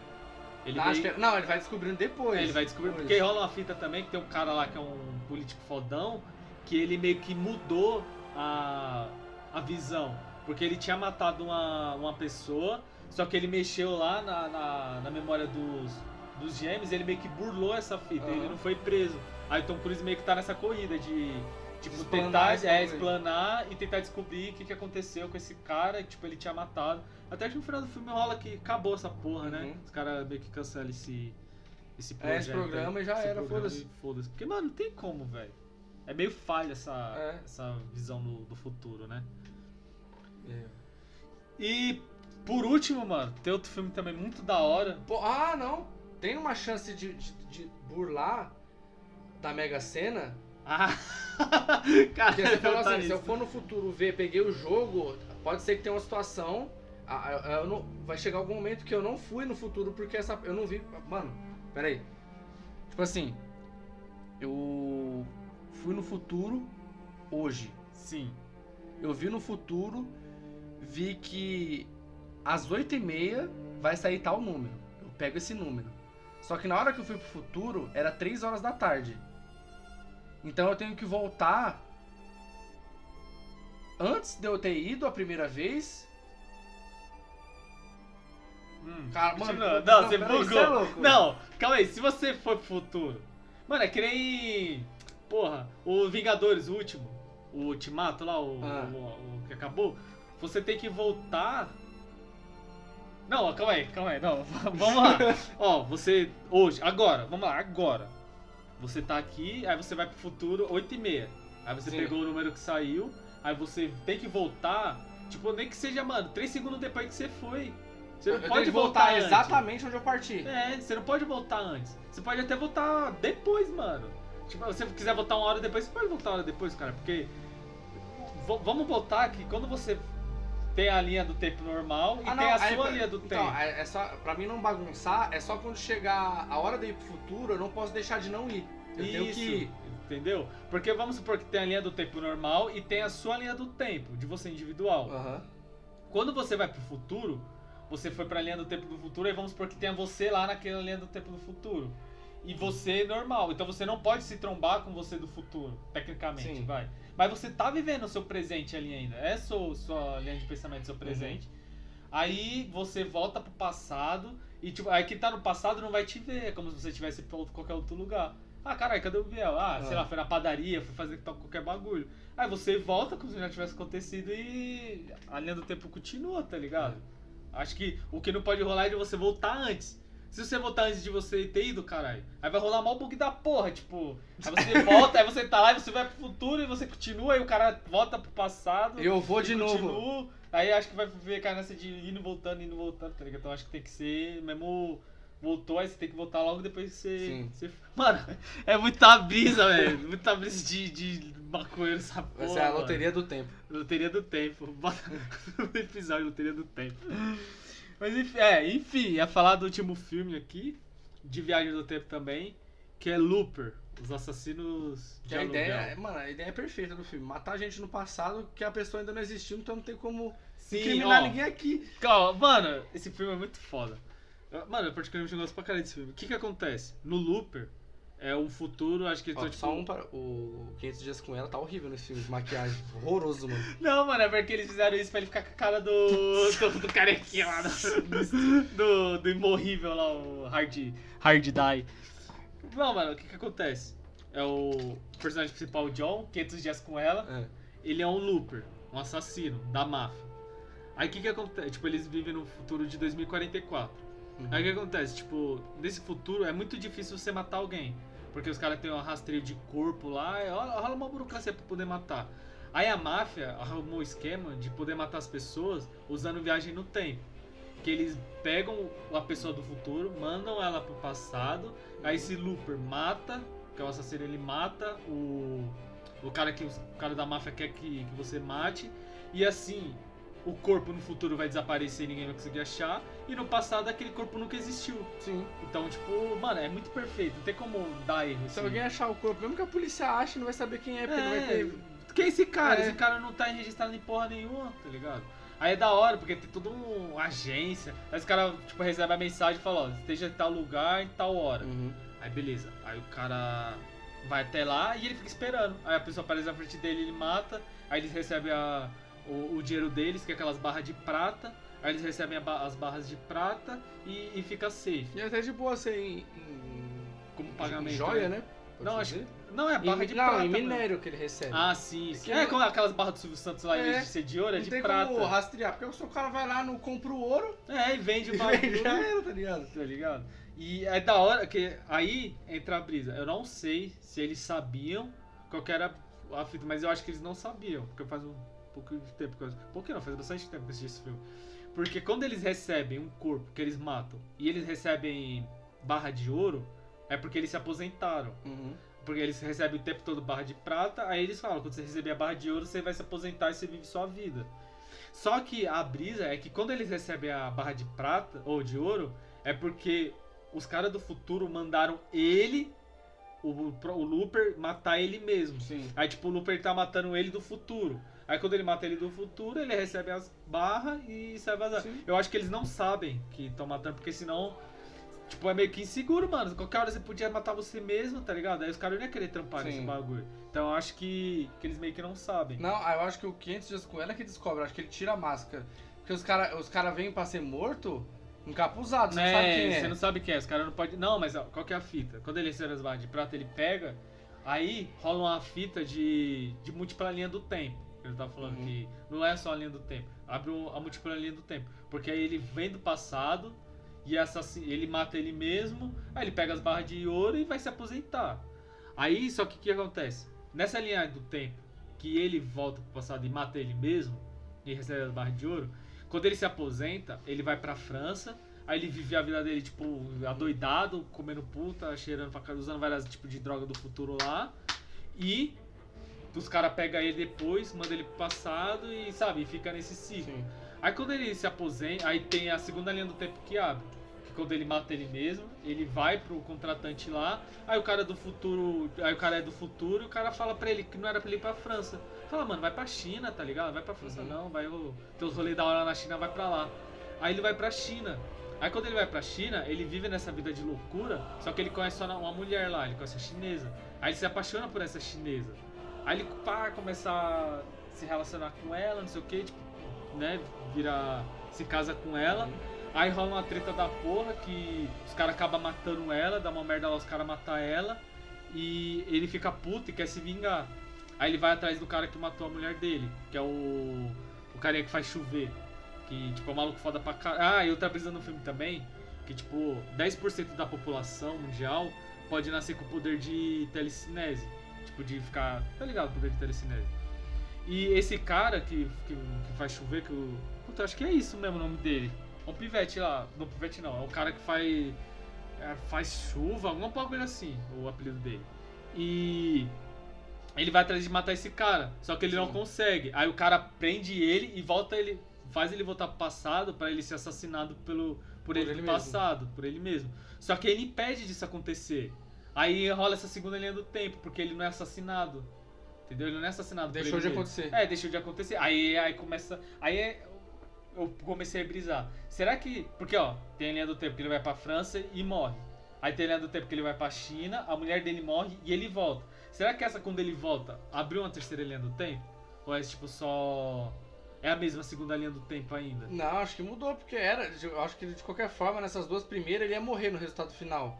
Ele Acho veio- que é- Não, ele vai descobrindo depois. É, ele vai descobrir, Depois. porque rola uma fita também que tem um cara lá que é um político fodão, que ele meio que mudou a, a visão. Porque ele tinha matado uma, uma pessoa, só que ele mexeu lá na, na, na memória dos, dos gêmeos, ele meio que burlou essa fita, Aham. ele não foi preso. Aí o Tom Cruise meio que tá nessa corrida de tipo, Explanar tentar é, explanar e tentar descobrir o que, que aconteceu com esse cara, que tipo, ele tinha matado. Até que no final do filme rola que acabou essa porra, né? Uhum. Os caras meio que cancelam esse, esse É, projeto. esse programa aí, já esse era, foda-se. Foda-se. Porque, mano, não tem como, velho. É meio falha essa, É. essa visão do, do futuro, né? É. E, por último, mano, tem outro filme também muito da hora. Pô, ah, não. Tem uma chance de, de, de burlar da Mega Sena. Ah, cara, Porque você falou assim, se eu for no futuro ver, peguei o jogo, pode ser que tenha uma situação. não- vai chegar algum momento que eu não fui no futuro porque essa. Eu não vi. Mano, peraí. Tipo assim. Eu fui no futuro hoje. Sim. Eu vi no futuro, vi que às 8h30 vai sair tal número. Eu pego esse número. Só que na hora que eu fui pro futuro, era 3 horas da tarde. Então eu tenho que voltar antes de eu ter ido a primeira vez. Hum, Cara, mano, não, não, não, você bugou. você é não, calma aí, se você for pro futuro. Mano, é que nem. Porra, o Vingadores, o último. O Ultimato lá, o, Ah. o- o que acabou. Você tem que voltar. Não, calma aí, calma aí, não. Vamos lá. Ó, você. Hoje, agora, vamos lá, agora. Você tá aqui, aí você vai pro futuro 8 e meia. Aí você Sim. pegou o número que saiu, aí você tem que voltar. Tipo, nem que seja, mano, 3 segundos depois que você foi. Você não eu pode voltar, voltar exatamente onde eu parti. É, você não pode voltar antes. Você pode até voltar depois, mano. Tipo, se você quiser voltar uma hora depois, você pode voltar uma hora depois, cara. Porque. vamos voltar que quando você tem a linha do tempo normal e Ah, tem a aí, sua linha do então, tempo. é, é só, pra mim não bagunçar, é só quando chegar a hora de ir pro futuro, eu não posso deixar de não ir. Eu tenho Isso, que ir. entendeu? Porque vamos supor que tem a linha do tempo normal e tem a sua linha do tempo, de você individual. Aham. Quando você vai pro futuro, você foi pra linha do tempo do futuro, aí vamos supor que tenha você lá naquela linha do tempo do futuro. E você normal. Então você não pode se trombar com você do futuro, tecnicamente, Sim. vai. Mas você tá vivendo o seu presente ali ainda. É sua, sua linha de pensamento, seu presente. Aí você volta pro passado e tipo, aí quem tá no passado não vai te ver, é como se você tivesse pra outro- qualquer outro lugar. Ah, caralho, cadê o Biel? Ah, sei Ah. lá, foi na padaria, foi fazer qualquer bagulho. Aí você volta como se já tivesse acontecido e a linha do tempo continua, tá ligado? Acho que o que não pode rolar é de você voltar antes. Se você voltar antes de você ter ido, caralho, aí vai rolar mal bug da porra, tipo. Aí você volta, aí você tá lá e você vai pro futuro e você continua, aí o cara volta pro passado. Eu vou de novo. continua, Aí acho que vai ficar nessa de indo voltando, indo voltando, tá ligado? Então acho que tem que ser mesmo. Voltou, aí você tem que voltar logo depois que você. Sim. você- Mano, é muita brisa, velho. Muita brisa de, de maconheiro essa porra. Vai ser a mano. loteria do tempo. Loteria do Tempo. Bota no episódio Loteria do Tempo. Mas enfim, é, enfim, ia falar do último filme aqui, de Viagem do Tempo também, que é Looper, os assassinos de Que a ideia, é- mano, a ideia é perfeita do filme. Matar gente no passado que a pessoa ainda não existiu, então não tem como Sim, incriminar ó, ninguém aqui. calma, mano, esse filme é muito foda. Mano, eu particularmente gosto pra caralho desse filme. O que que acontece? No Looper, é um futuro, acho que eles Ó, tão, tipo... só um para. O 500 Dias com ela tá horrível nesse filme de maquiagem. Horroroso, mano. Não, mano, é porque eles fizeram isso pra ele ficar com a cara do. do, do carequinha lá, do, do, do imorrível lá, o Hard, Hard Die. Não, mano, o que que acontece? É o personagem principal, o John, 500 dias com ela, É. ele é um looper, um assassino da máfia. Aí o que que acontece? Tipo, eles vivem no futuro de 2044. Uhum. Aí o que acontece? Tipo, nesse futuro é muito difícil você matar alguém. Porque os caras têm um rastreio de corpo lá, e rola uma burocracia pra poder matar. Aí a máfia arrumou o esquema de poder matar as pessoas usando viagem no tempo. Que eles pegam a pessoa do futuro, mandam ela pro passado, aí esse looper mata, que é o assassino, ele mata o, o cara que o cara da máfia quer que, que você mate, e assim o corpo no futuro vai desaparecer e ninguém vai conseguir achar, e no passado aquele corpo nunca existiu. Sim. Então, tipo, mano, é muito perfeito, não tem como dar erro. Se assim. alguém achar o corpo, mesmo que a polícia ache, não vai saber quem é, porque não vai É, ter. Quem é esse cara? É. Esse cara não tá registrado em porra nenhuma, tá ligado? Aí é da hora, porque tem toda uma agência. Aí os caras, tipo, recebem a mensagem e falam, ó, esteja em tal lugar, em tal hora. Uhum. Aí beleza. Aí o cara vai até lá e ele fica esperando. Aí a pessoa aparece na frente dele, ele mata. Aí eles recebem a, o, o dinheiro deles, que é aquelas barras de prata. Aí eles recebem ba- as barras de prata e, e fica safe. E é até de boa ser em. em Como pagamento. joia, né? Pode Não, acho dizer? Não, é barra Em- de não, prata. em mano. minério que ele recebe. Ah, sim. sim. que É não- como aquelas barras do Silvio Santos lá, em vez É. de ser de ouro, é não de tem prata. como rastrear, porque o seu cara vai lá, no compra o ouro É, e vende o bagulho. vende, já era, tá ligado? tá ligado? E é da hora que aí entra a brisa. Eu não sei se eles sabiam qual que era a fita, mas eu acho que eles não sabiam, porque faz um pouco de tempo. Pouco não, faz bastante tempo que eu assisti esse filme. Porque quando eles recebem um corpo que eles matam e eles recebem barra de ouro, é porque eles se aposentaram. Uhum. Porque eles recebem o tempo todo barra de prata, aí eles falam, quando você receber a barra de ouro, você vai se aposentar e você vive sua vida. Só que a brisa é que quando eles recebem a barra de prata ou de ouro, é porque os caras do futuro mandaram ele, o, o Looper, matar ele mesmo. Sim. Aí tipo, o Looper tá matando ele do futuro. Aí quando ele mata ele do futuro, ele recebe as barras e sai vazar. Sim. Eu acho que eles não sabem que estão matando, porque senão. Tipo, é meio que inseguro, mano. Qualquer hora você podia matar você mesmo, tá ligado? Aí os caras não iam querer trampar Sim. nesse bagulho. Então eu acho que, que eles meio que não sabem. Não, eu acho que o 500 dias com ela é que descobre. Eu acho que ele tira a máscara. Porque os caras os cara vêm pra ser morto encapuzado. Você não sabe quem é. Você não sabe quem é, os caras não podem. Não, mas ó, qual que é a fita? Quando ele recebe as barras de prata, ele pega, aí rola uma fita de, de múltipla linha do tempo. Ele tava falando Uhum. que não é só a linha do tempo, abre o- a múltipla linha do tempo. Porque aí ele vem do passado e assassi- ele mata ele mesmo, aí ele pega as barras de ouro e vai se aposentar. Aí, só que o que acontece? Nessa linha do tempo, que ele volta pro passado e mata ele mesmo, e recebe as barras de ouro, quando ele se aposenta, ele vai pra França, aí ele vive a vida dele, tipo, adoidado, comendo puta, cheirando pra cara, usando vários tipos de droga do futuro lá, e os caras pegam ele depois, mandam ele pro passado e, sabe, fica nesse ciclo. Sim. Aí quando ele se aposenta, aí tem a segunda linha do tempo que abre. Que quando ele mata ele mesmo, ele vai pro contratante lá, aí o cara do futuro. Aí o cara é do futuro e o cara fala pra ele que não era pra ele ir pra França. Fala, mano, vai pra China, tá ligado? Vai pra França Uhum. não, vai o. Tem os rolês da hora na China, vai pra lá. Aí ele vai pra China. Aí quando ele vai pra China, ele vive nessa vida de loucura, só que ele conhece só uma mulher lá, ele conhece a chinesa. Aí ele se apaixona por essa chinesa. Aí ele pá, começa a se relacionar com ela, não sei o que, tipo, né, vira. se casa com ela. Aí rola uma treta da porra que os caras acabam matando ela, dá uma merda lá os caras matar ela. E ele fica puto e quer se vingar. Aí ele vai atrás do cara que matou a mulher dele, que é o. o carinha que faz chover. Que, tipo, é um maluco foda pra caralho. Ah, e outra brisa no filme também, que, tipo, 10% da população mundial pode nascer com o poder de telecinese. Tipo, de ficar. Tá ligado? O poder de telecinese. E esse cara que, que, que faz chover, que o. Puta, eu acho que é isso mesmo o nome dele. É um pivete lá. Não, pivete não. É um cara que faz. é, faz chuva, alguma bagulho assim, o apelido dele. E. Ele vai atrás de matar esse cara, só que ele não consegue. Aí o cara prende ele e volta ele. Faz ele voltar pro passado pra ele ser assassinado pelo, por, ele, ele do mesmo. passado, por ele mesmo. Só que ele impede disso acontecer. Aí rola essa segunda linha do tempo, porque ele não é assassinado. Entendeu? Ele não é assassinado Deixou de acontecer. É, deixou de acontecer. Aí, aí começa. Aí é- eu comecei a brisar. Será que. Porque, ó, tem a linha do tempo que ele vai pra França e morre. Aí tem a linha do tempo que ele vai pra China, a mulher dele morre e ele volta. Será que essa, quando ele volta, abriu uma terceira linha do tempo? Ou é tipo só. É a mesma segunda linha do tempo ainda? Não, acho que mudou, porque era. Eu acho que de qualquer forma, nessas duas primeiras, ele ia morrer no resultado final.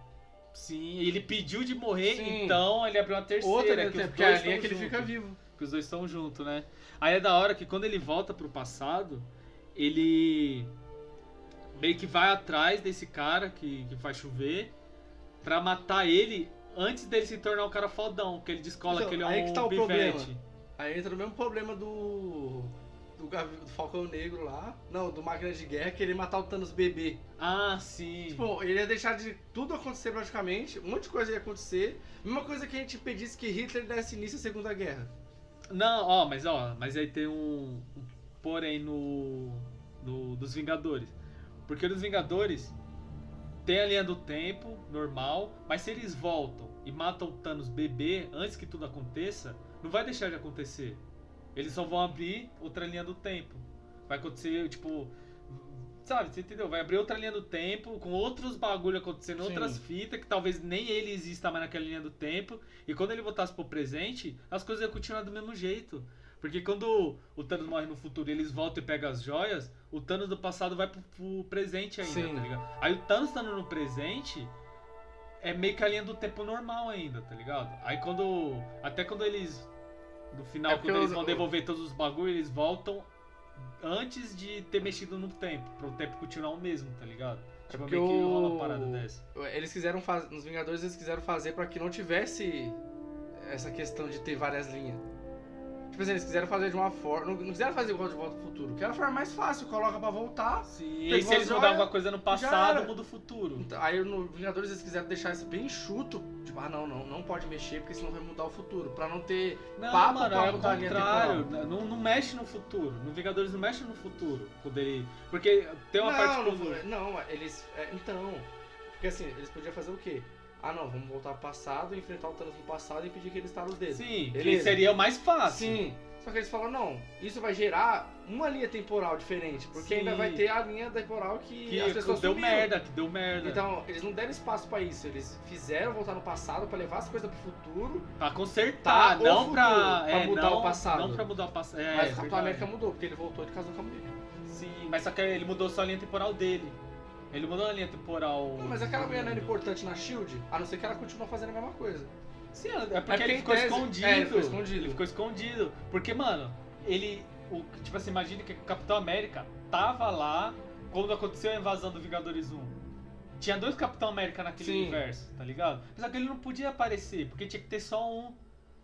Sim, ele pediu de morrer, Sim. então ele abriu uma terceira. Outra do que porque é que ele fica juntos. vivo. que os dois estão juntos, né? Aí é da hora que quando ele volta pro passado, ele meio que vai atrás desse cara que, que faz chover pra matar ele antes dele se tornar um cara fodão, que ele descola Então, que ele é aí um que tá o pivete. problema. Aí entra o mesmo problema do. Do, do Falcão Negro lá. Não, do Máquina de Guerra, querer matar o Thanos bebê. Ah, sim. Tipo, ele ia deixar de tudo acontecer praticamente, um monte de coisa ia acontecer. Mesma coisa que a gente impedisse que Hitler desse início à Segunda Guerra. Não, ó, mas ó, mas aí tem um, um porém no, no dos Vingadores. Porque nos Vingadores tem a linha do tempo normal, mas se eles voltam e matam o Thanos bebê antes que tudo aconteça, não vai deixar de acontecer. Eles só vão abrir outra linha do tempo. Vai acontecer, tipo, sabe, você entendeu? Vai abrir outra linha do tempo com outros bagulho acontecendo, Sim. outras fitas que talvez nem ele exista mais naquela linha do tempo. E quando ele voltasse pro presente, as coisas iam continuar do mesmo jeito. Porque quando o Thanos morre no futuro e eles voltam e pegam as joias, o Thanos do passado vai pro, pro presente ainda, Sim. tá ligado? Aí o Thanos estando no presente é meio que a linha do tempo normal ainda, tá ligado? Aí quando. Até quando eles. No final, É quando eles eu- vão devolver todos os bagulhos, eles voltam antes de ter mexido no tempo, para o tempo continuar o mesmo, tá ligado? Tipo, porque meio que rola uma parada dessa. Eles quiseram fazer. Nos Vingadores eles quiseram fazer pra que não tivesse essa questão de ter várias linhas. Tipo assim, eles quiseram fazer de uma forma. Não, não quiseram fazer igual de volta pro futuro, que era a forma mais fácil, coloca pra voltar. Sim, e se eles as mudarem joias, alguma coisa no passado, muda o futuro. Então, Aí no Vingadores eles quiseram deixar isso bem enxuto. Tipo, ah não, não, não pode mexer, porque senão vai mudar o futuro. Pra não ter Não, papo mano, pra é o mudar contrário. Não, não mexe no futuro. No Vingadores não mexe no futuro. Ele... Porque tem uma não, parte não, foi- não, eles. é, então. Porque assim, eles podiam fazer o quê? Ah não, vamos voltar pro passado, enfrentar o Thanos no passado e pedir que ele estale os dedos. Sim, que Beleza. seria o mais fácil. Sim. Só que eles falaram, não, isso vai gerar uma linha temporal diferente, porque Sim. ainda vai ter a linha temporal que, Que as pessoas deu sumiram. merda, que deu merda. Então, eles não deram espaço pra isso, eles fizeram voltar no passado pra levar as coisas pro futuro, Pra consertar, não pra é, mudar não, o passado. Não pra mudar o passado. É, mas o Capitão verdade. América mudou, porque ele voltou e ele casou com a mulher. Sim, mas só que ele mudou só a linha temporal dele. Ele mudou a linha temporal... Não, mas aquela mulher não era importante na SHIELD, a não ser que ela continue fazendo a mesma coisa. Sim, é porque, porque ele ficou tese- escondido. é, ele ficou escondido. Ele ficou escondido. Porque, mano, ele. O, tipo assim, imagina que o Capitão América tava lá quando aconteceu a invasão do Vingadores 1. Tinha dois Capitão América naquele Sim. universo, tá ligado? Só que ele não podia aparecer, porque tinha que ter só um.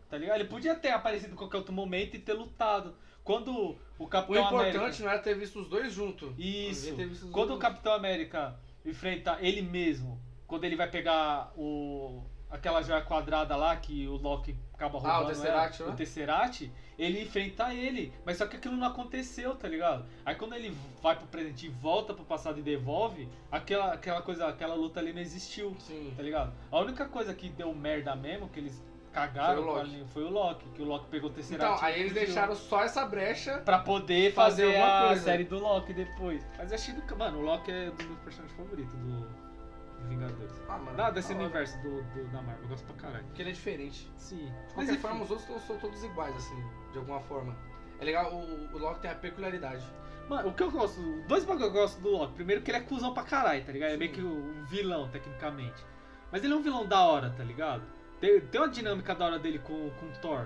Tá ligado? Ele podia ter aparecido em qualquer outro momento e ter lutado. Quando o O Capitão importante América. não era ter visto os dois juntos. Isso. Quando o Capitão América enfrenta ele mesmo, quando ele vai pegar o aquela joia quadrada lá que o Loki acaba roubando Ah, o Tesseract, ela, né? o Tesseract, ele enfrenta ele, mas só que aquilo não aconteceu, tá ligado? Aí quando ele vai pro presente e volta pro passado e devolve, aquela, aquela coisa, aquela luta ali não existiu, Sim. tá ligado? A única coisa que deu merda mesmo, que eles cagaram Foi o com a Loki. linha, foi o Loki, que o Loki pegou o Tesseract Então, aí eles deixaram só essa brecha. Pra poder Fazer fazer, a coisa. série do Loki depois. Mas achei do. Mano, o Loki é um dos meus personagens favoritos do, do Vingadores. Ah, mano. Da, desse universo do, do- da Marvel, eu gosto pra caralho. Porque ele é diferente. Sim. De Mas qualquer enfim, forma, os outros são- todos iguais, assim, de alguma forma. É legal, o, o Loki tem a peculiaridade. mano, o que eu gosto. Dois bagulho que eu gosto do Loki. Primeiro que ele é cuzão pra caralho, tá ligado? É Sim. meio que um vilão, tecnicamente. Mas ele é um vilão da hora, tá ligado? Tem, tem uma dinâmica da hora dele com, com o Thor.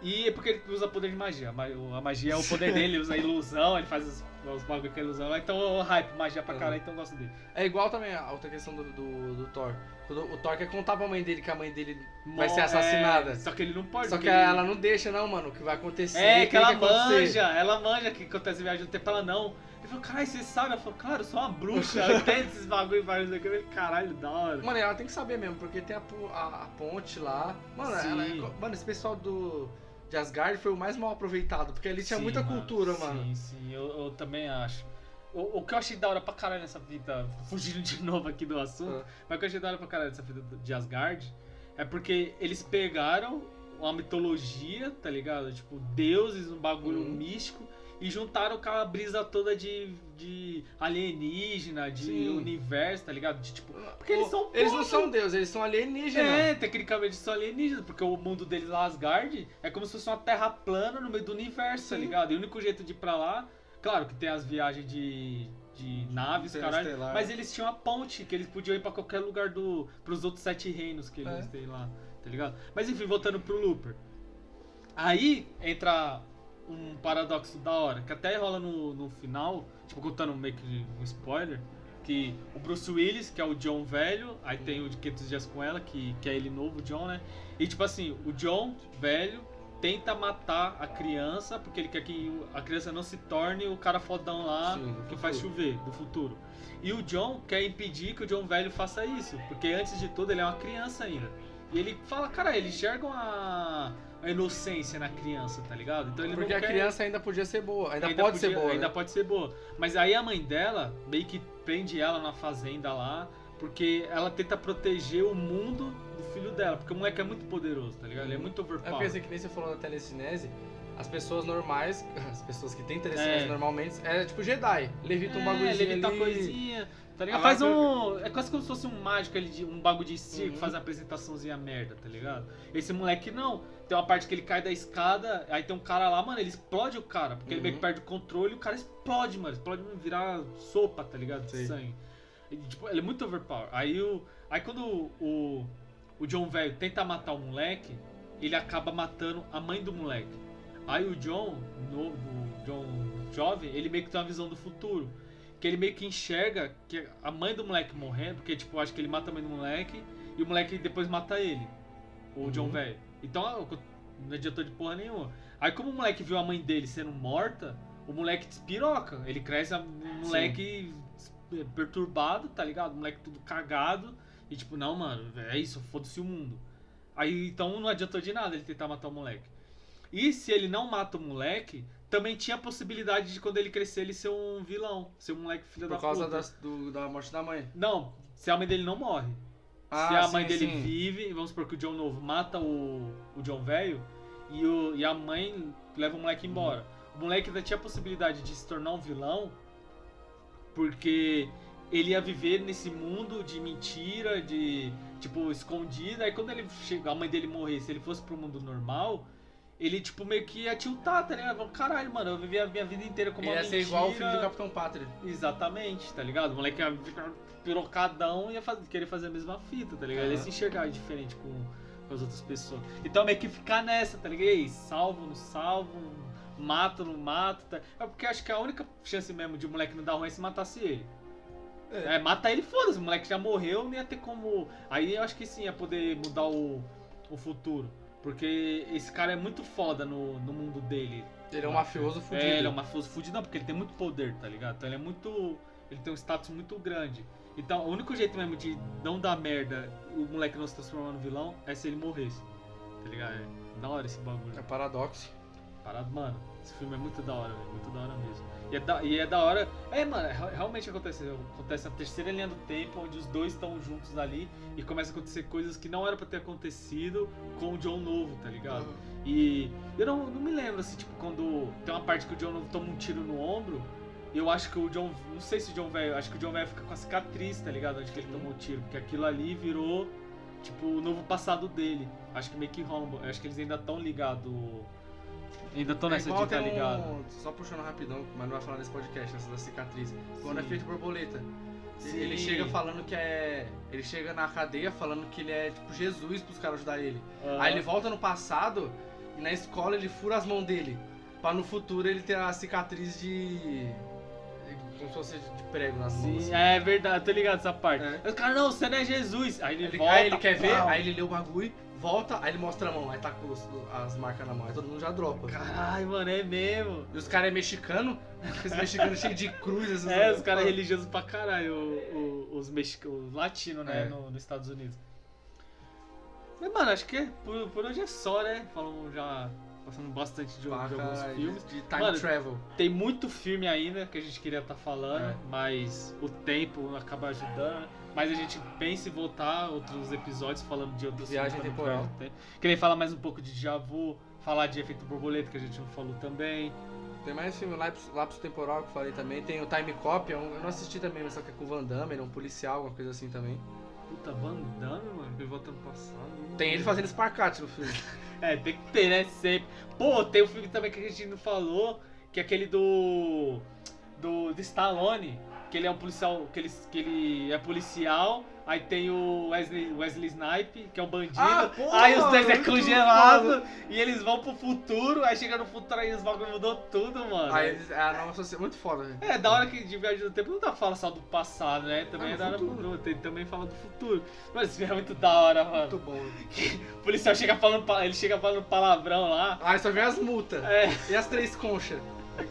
E é porque ele usa poder de magia. A ma- A magia é o poder dele, ele usa ilusão, ele faz os, os bagulho com a ilusão. Então eu hype magia pra caralho, então eu gosto dele. É igual também a outra questão do, do, do Thor. O Thor quer contar pra mãe dele que a mãe dele vai ser assassinada. é, só que ele não pode. Só que ele- ela não deixa, não, mano, o que vai acontecer. É, tem que ela manja, ela manja que acontece viagem do tempo, ela não. Ele falou, caralho, você sabe? Ela falou, claro, eu sou uma bruxa, eu entendo esses bagulho vários aqui. Eu falei, caralho, da hora. Mano, ela tem que saber mesmo, porque tem a, a- a ponte lá. Mano, ela é- mano, esse pessoal do de Asgard foi o mais mal aproveitado, porque ali tinha Sim, muita mano, cultura, mano. Sim, sim, eu, eu também acho. O, o que eu achei da hora pra caralho nessa fita, fugindo de novo aqui do assunto, Ah. mas o que eu achei da hora pra caralho nessa fita de Asgard é porque eles pegaram uma mitologia, tá ligado? Tipo, deuses, um bagulho Uhum. místico, e juntaram com a brisa toda de, de alienígena, de Sim. universo, tá ligado? De, tipo, porque eles são Eles não são deuses, eles são alienígenas. É, tecnicamente são alienígenas, porque o mundo deles lá, Asgard, é como se fosse uma terra plana no meio do universo, tá Sim. ligado? E o único jeito de ir pra lá, claro que tem as viagens de, de naves, caralho, mas eles tinham a ponte, que eles podiam ir pra qualquer lugar do, pros outros sete reinos que eles É. têm lá, tá ligado? Mas enfim, voltando pro Looper. Aí entra um paradoxo da hora, que até rola no, no final, tipo, contando meio que um spoiler, que o Bruce Willis, que é o John velho, aí tem o de 500 dias com ela, que, que é ele novo, o John, né? E tipo assim, o John velho tenta matar a criança, porque ele quer que a criança não se torne o cara fodão lá Sim, que faz chover, do futuro. E o John quer impedir que o John velho faça isso, porque antes de tudo ele é uma criança ainda. E ele fala, cara, ele enxerga a, a inocência na criança, tá ligado? Então ele Porque a quer... criança ainda podia ser boa, ainda, Ainda pode ser podia- boa. Ainda né? pode ser boa. Mas aí a mãe dela meio que prende ela na fazenda lá, porque ela tenta proteger o mundo do filho dela, porque o moleque é muito poderoso, tá ligado? Ele é muito É porque overpower. assim, que nem você falou da telecinese, as pessoas normais, as pessoas que têm telecinese É. normalmente, é tipo Jedi. Levita um bagulhozinho levita ali. coisinha, tá ligado? Agora Faz um... É quase como se fosse um mágico ali, de, um bagulho de circo, Uhum. faz uma apresentaçãozinha merda, tá ligado? Esse moleque não. Tem uma parte que ele cai da escada, aí tem um cara lá, mano, ele explode o cara, porque ele meio que Uhum. perde o controle e o cara explode, mano. Explode, virar sopa, tá ligado? De Sim. sangue. E, tipo, ele é muito overpower. Aí, o, aí quando o, o, o John velho tenta matar o moleque, ele acaba matando a mãe do moleque. Aí o John, novo, o John jovem, ele meio que tem uma visão do futuro. que ele meio que enxerga que a mãe do moleque morrendo, porque, tipo, acho que ele mata a mãe do moleque e o moleque depois mata ele, o John velho. Então, não adiantou de porra nenhuma. Aí, como o moleque viu a mãe dele sendo morta, o moleque despiroca. Ele cresce um moleque perturbado, tá ligado? O moleque tudo cagado. E tipo, não, mano, é isso, foda-se o mundo. Aí então não adiantou de nada ele tentar matar o moleque. E se ele não mata o moleque, também tinha a possibilidade de quando ele crescer ele ser um vilão, ser um moleque filho Por da causa puta. das- do- da morte da mãe. Não, se a mãe dele não morre. Ah, se a sim, mãe dele sim. vive, vamos supor que o John novo mata o, o John velho e, o- e a mãe leva o moleque embora. O moleque ainda tinha a possibilidade de se tornar um vilão porque ele ia viver nesse mundo de mentira, de tipo escondida. Aí quando ele chega, a mãe dele morrer, se ele fosse pro mundo normal, ele tipo meio que ia tiltar, tá ligado? Caralho, mano, eu vivi a minha vida inteira como Ele uma ia ser mentira. igual o filho do Capitão Pátria. Exatamente, tá ligado? O moleque ia ficar pirocadão e ia fazer- querer fazer a mesma fita, tá ligado? Ele ia se enxergar diferente com, com as outras pessoas. Então meio que ficar nessa, tá ligado? E aí, salvo, não salvo, mato, não mato, tá? É porque acho que a única chance mesmo de o moleque não dar ruim é se matasse ele. É, mata ele, foda-se, o moleque já morreu, não ia ter como. Aí eu acho que sim, ia poder mudar o, o futuro. Porque esse cara é muito foda no, no mundo dele. Ele é um mafioso fudido. É, ele é um mafioso fudido, não, porque ele tem muito poder, tá ligado? Então ele é muito. Ele tem um status muito grande. Então o único jeito mesmo de não dar merda, o moleque não se transformar no vilão, é se ele morresse. Tá ligado? É da hora esse bagulho. É paradoxo. Parado, mano. Esse filme é muito da hora, velho. Muito da hora mesmo. E é da, e é da hora. É, mano, é- realmente acontece. Acontece na terceira linha do tempo, onde os dois estão juntos ali e começa a acontecer coisas que não era pra ter acontecido com o John Novo, tá ligado? E eu não, não me lembro, assim, tipo, quando tem uma parte que o John Novo toma um tiro no ombro. Eu acho que o John. Não sei se o John velho. Acho que o John velho fica com a cicatriz, tá ligado? Onde que ele tomou o tiro. Porque aquilo ali virou, tipo, o novo passado dele. Acho que meio que rombo. Acho que eles ainda estão ligados. Ainda estão É nessa igual de tá tem um- ligado. Só puxando rapidão, mas não vai falar nesse podcast, essa da cicatriz. Quando é feito borboleta. Sim. Ele chega falando que é. Ele chega na cadeia falando que ele é tipo Jesus pros caras ajudar ele. Aham. Aí ele volta no passado e na escola ele fura as mãos dele. Pra no futuro ele ter a cicatriz de. Como se fosse de prego nas mãos. Sim, assim. é verdade, tô ligado essa parte. É. Aí Os caras, não, você não é Jesus. Aí ele, Ele, volta. aí ele quer ver, aí ele lê o bagulho, volta, aí ele mostra a mão, aí tá com os- as marcas na mão, aí todo mundo já dropa. Caralho, mano, é mesmo. E os caras é mexicano, os mexicanos cheios de cruz. esses É, os caras religiosos pra caralho, o- o- os mexicanos, os latinos, né, É. no- nos Estados Unidos. Mas, mano, acho que por, por hoje é só, né? Falamos já, passando bastante de, de alguns filmes. De time Mano, travel. Tem muito filme ainda que a gente queria estar falando, É. mas o tempo acaba ajudando. né? Mas a gente pensa em voltar outros episódios falando de outros Viagem filmes. temporal. também, né? Queria falar mais um pouco de Déjà Vu, falar de Efeito Borboleta, que a gente não falou também. Tem mais filme, Lapso, Lapso Temporal, que eu falei também. Tem o Time Cop, é eu não assisti também, mas só que é com o Van Damme, ele é um policial, alguma coisa assim também. Puta, Van Damme, mano, no passado. Tem ele fazendo esparcate no filme. É, tem que ter, né? Sempre. Pô, tem um filme também que a gente não falou, que é aquele do. do, do Stallone, que ele é um policial. Que ele, que ele é policial. Aí tem o Wesley, Wesley Snipe, que é um bandido. Ah, porra, aí os dois é congelado. E eles vão pro futuro. Aí chega no futuro aí os bagulho mudou tudo, mano. Aí eles, ah, nossa, é muito foda, velho. É, da hora que de viagem no tempo não dá pra falar só do passado, né? Também Ah, é do da hora futuro. pro- também fala do futuro. Mas filme é muito da hora, mano. Muito bom. O policial chega falando, ele chega falando palavrão lá. Ah, só vem as multas. É, E as três conchas. É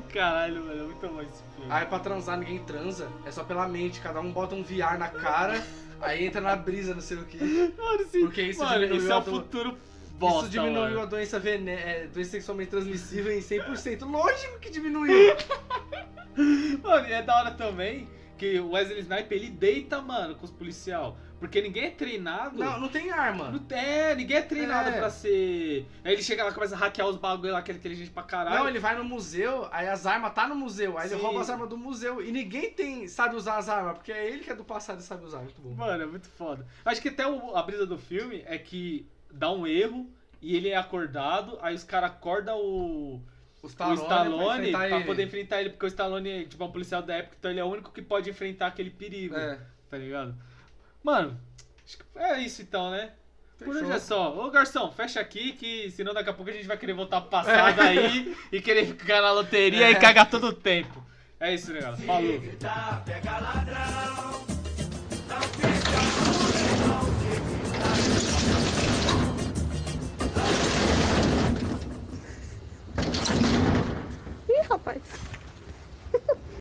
que caralho, mano, é muito bom esse filme. Aí pra transar ninguém transa, é só pela mente, cada um bota um VR na cara, aí entra na brisa, não sei o que. Mano, sim. Porque isso mano, isso é o futuro bosta, Isso diminuiu mano. a doença, vene... é, doença sexualmente transmissível em 100%. Lógico que diminuiu. Mano, e é da hora também que o Wesley Snipe, ele deita, mano, com os policial. Porque ninguém é treinado. Não, não tem arma. Não é, ninguém é treinado É. pra ser. Aí ele chega lá e começa a hackear os bagulho lá, que é inteligente pra caralho. Não, ele vai no museu, aí as armas tá no museu, aí Sim. ele rouba as armas do museu e ninguém tem sabe usar as armas, porque é ele que é do passado e sabe usar, muito bom. Mano, é muito foda. Acho que até o- a brisa do filme é que dá um erro e ele é acordado, aí os caras acordam o, O o Stallone, Stallone pra, pra, poder enfrentar ele, porque o Stallone tipo, é um policial da época, então ele é o único que pode enfrentar aquele perigo, É. tá ligado? Mano, acho que é isso então, né? Por hoje é só. Ô garçom, fecha aqui que senão daqui a pouco a gente vai querer voltar pro passado aí e querer ficar na loteria e cagar todo o tempo. É isso, negócio. Falou. Ih, rapaz.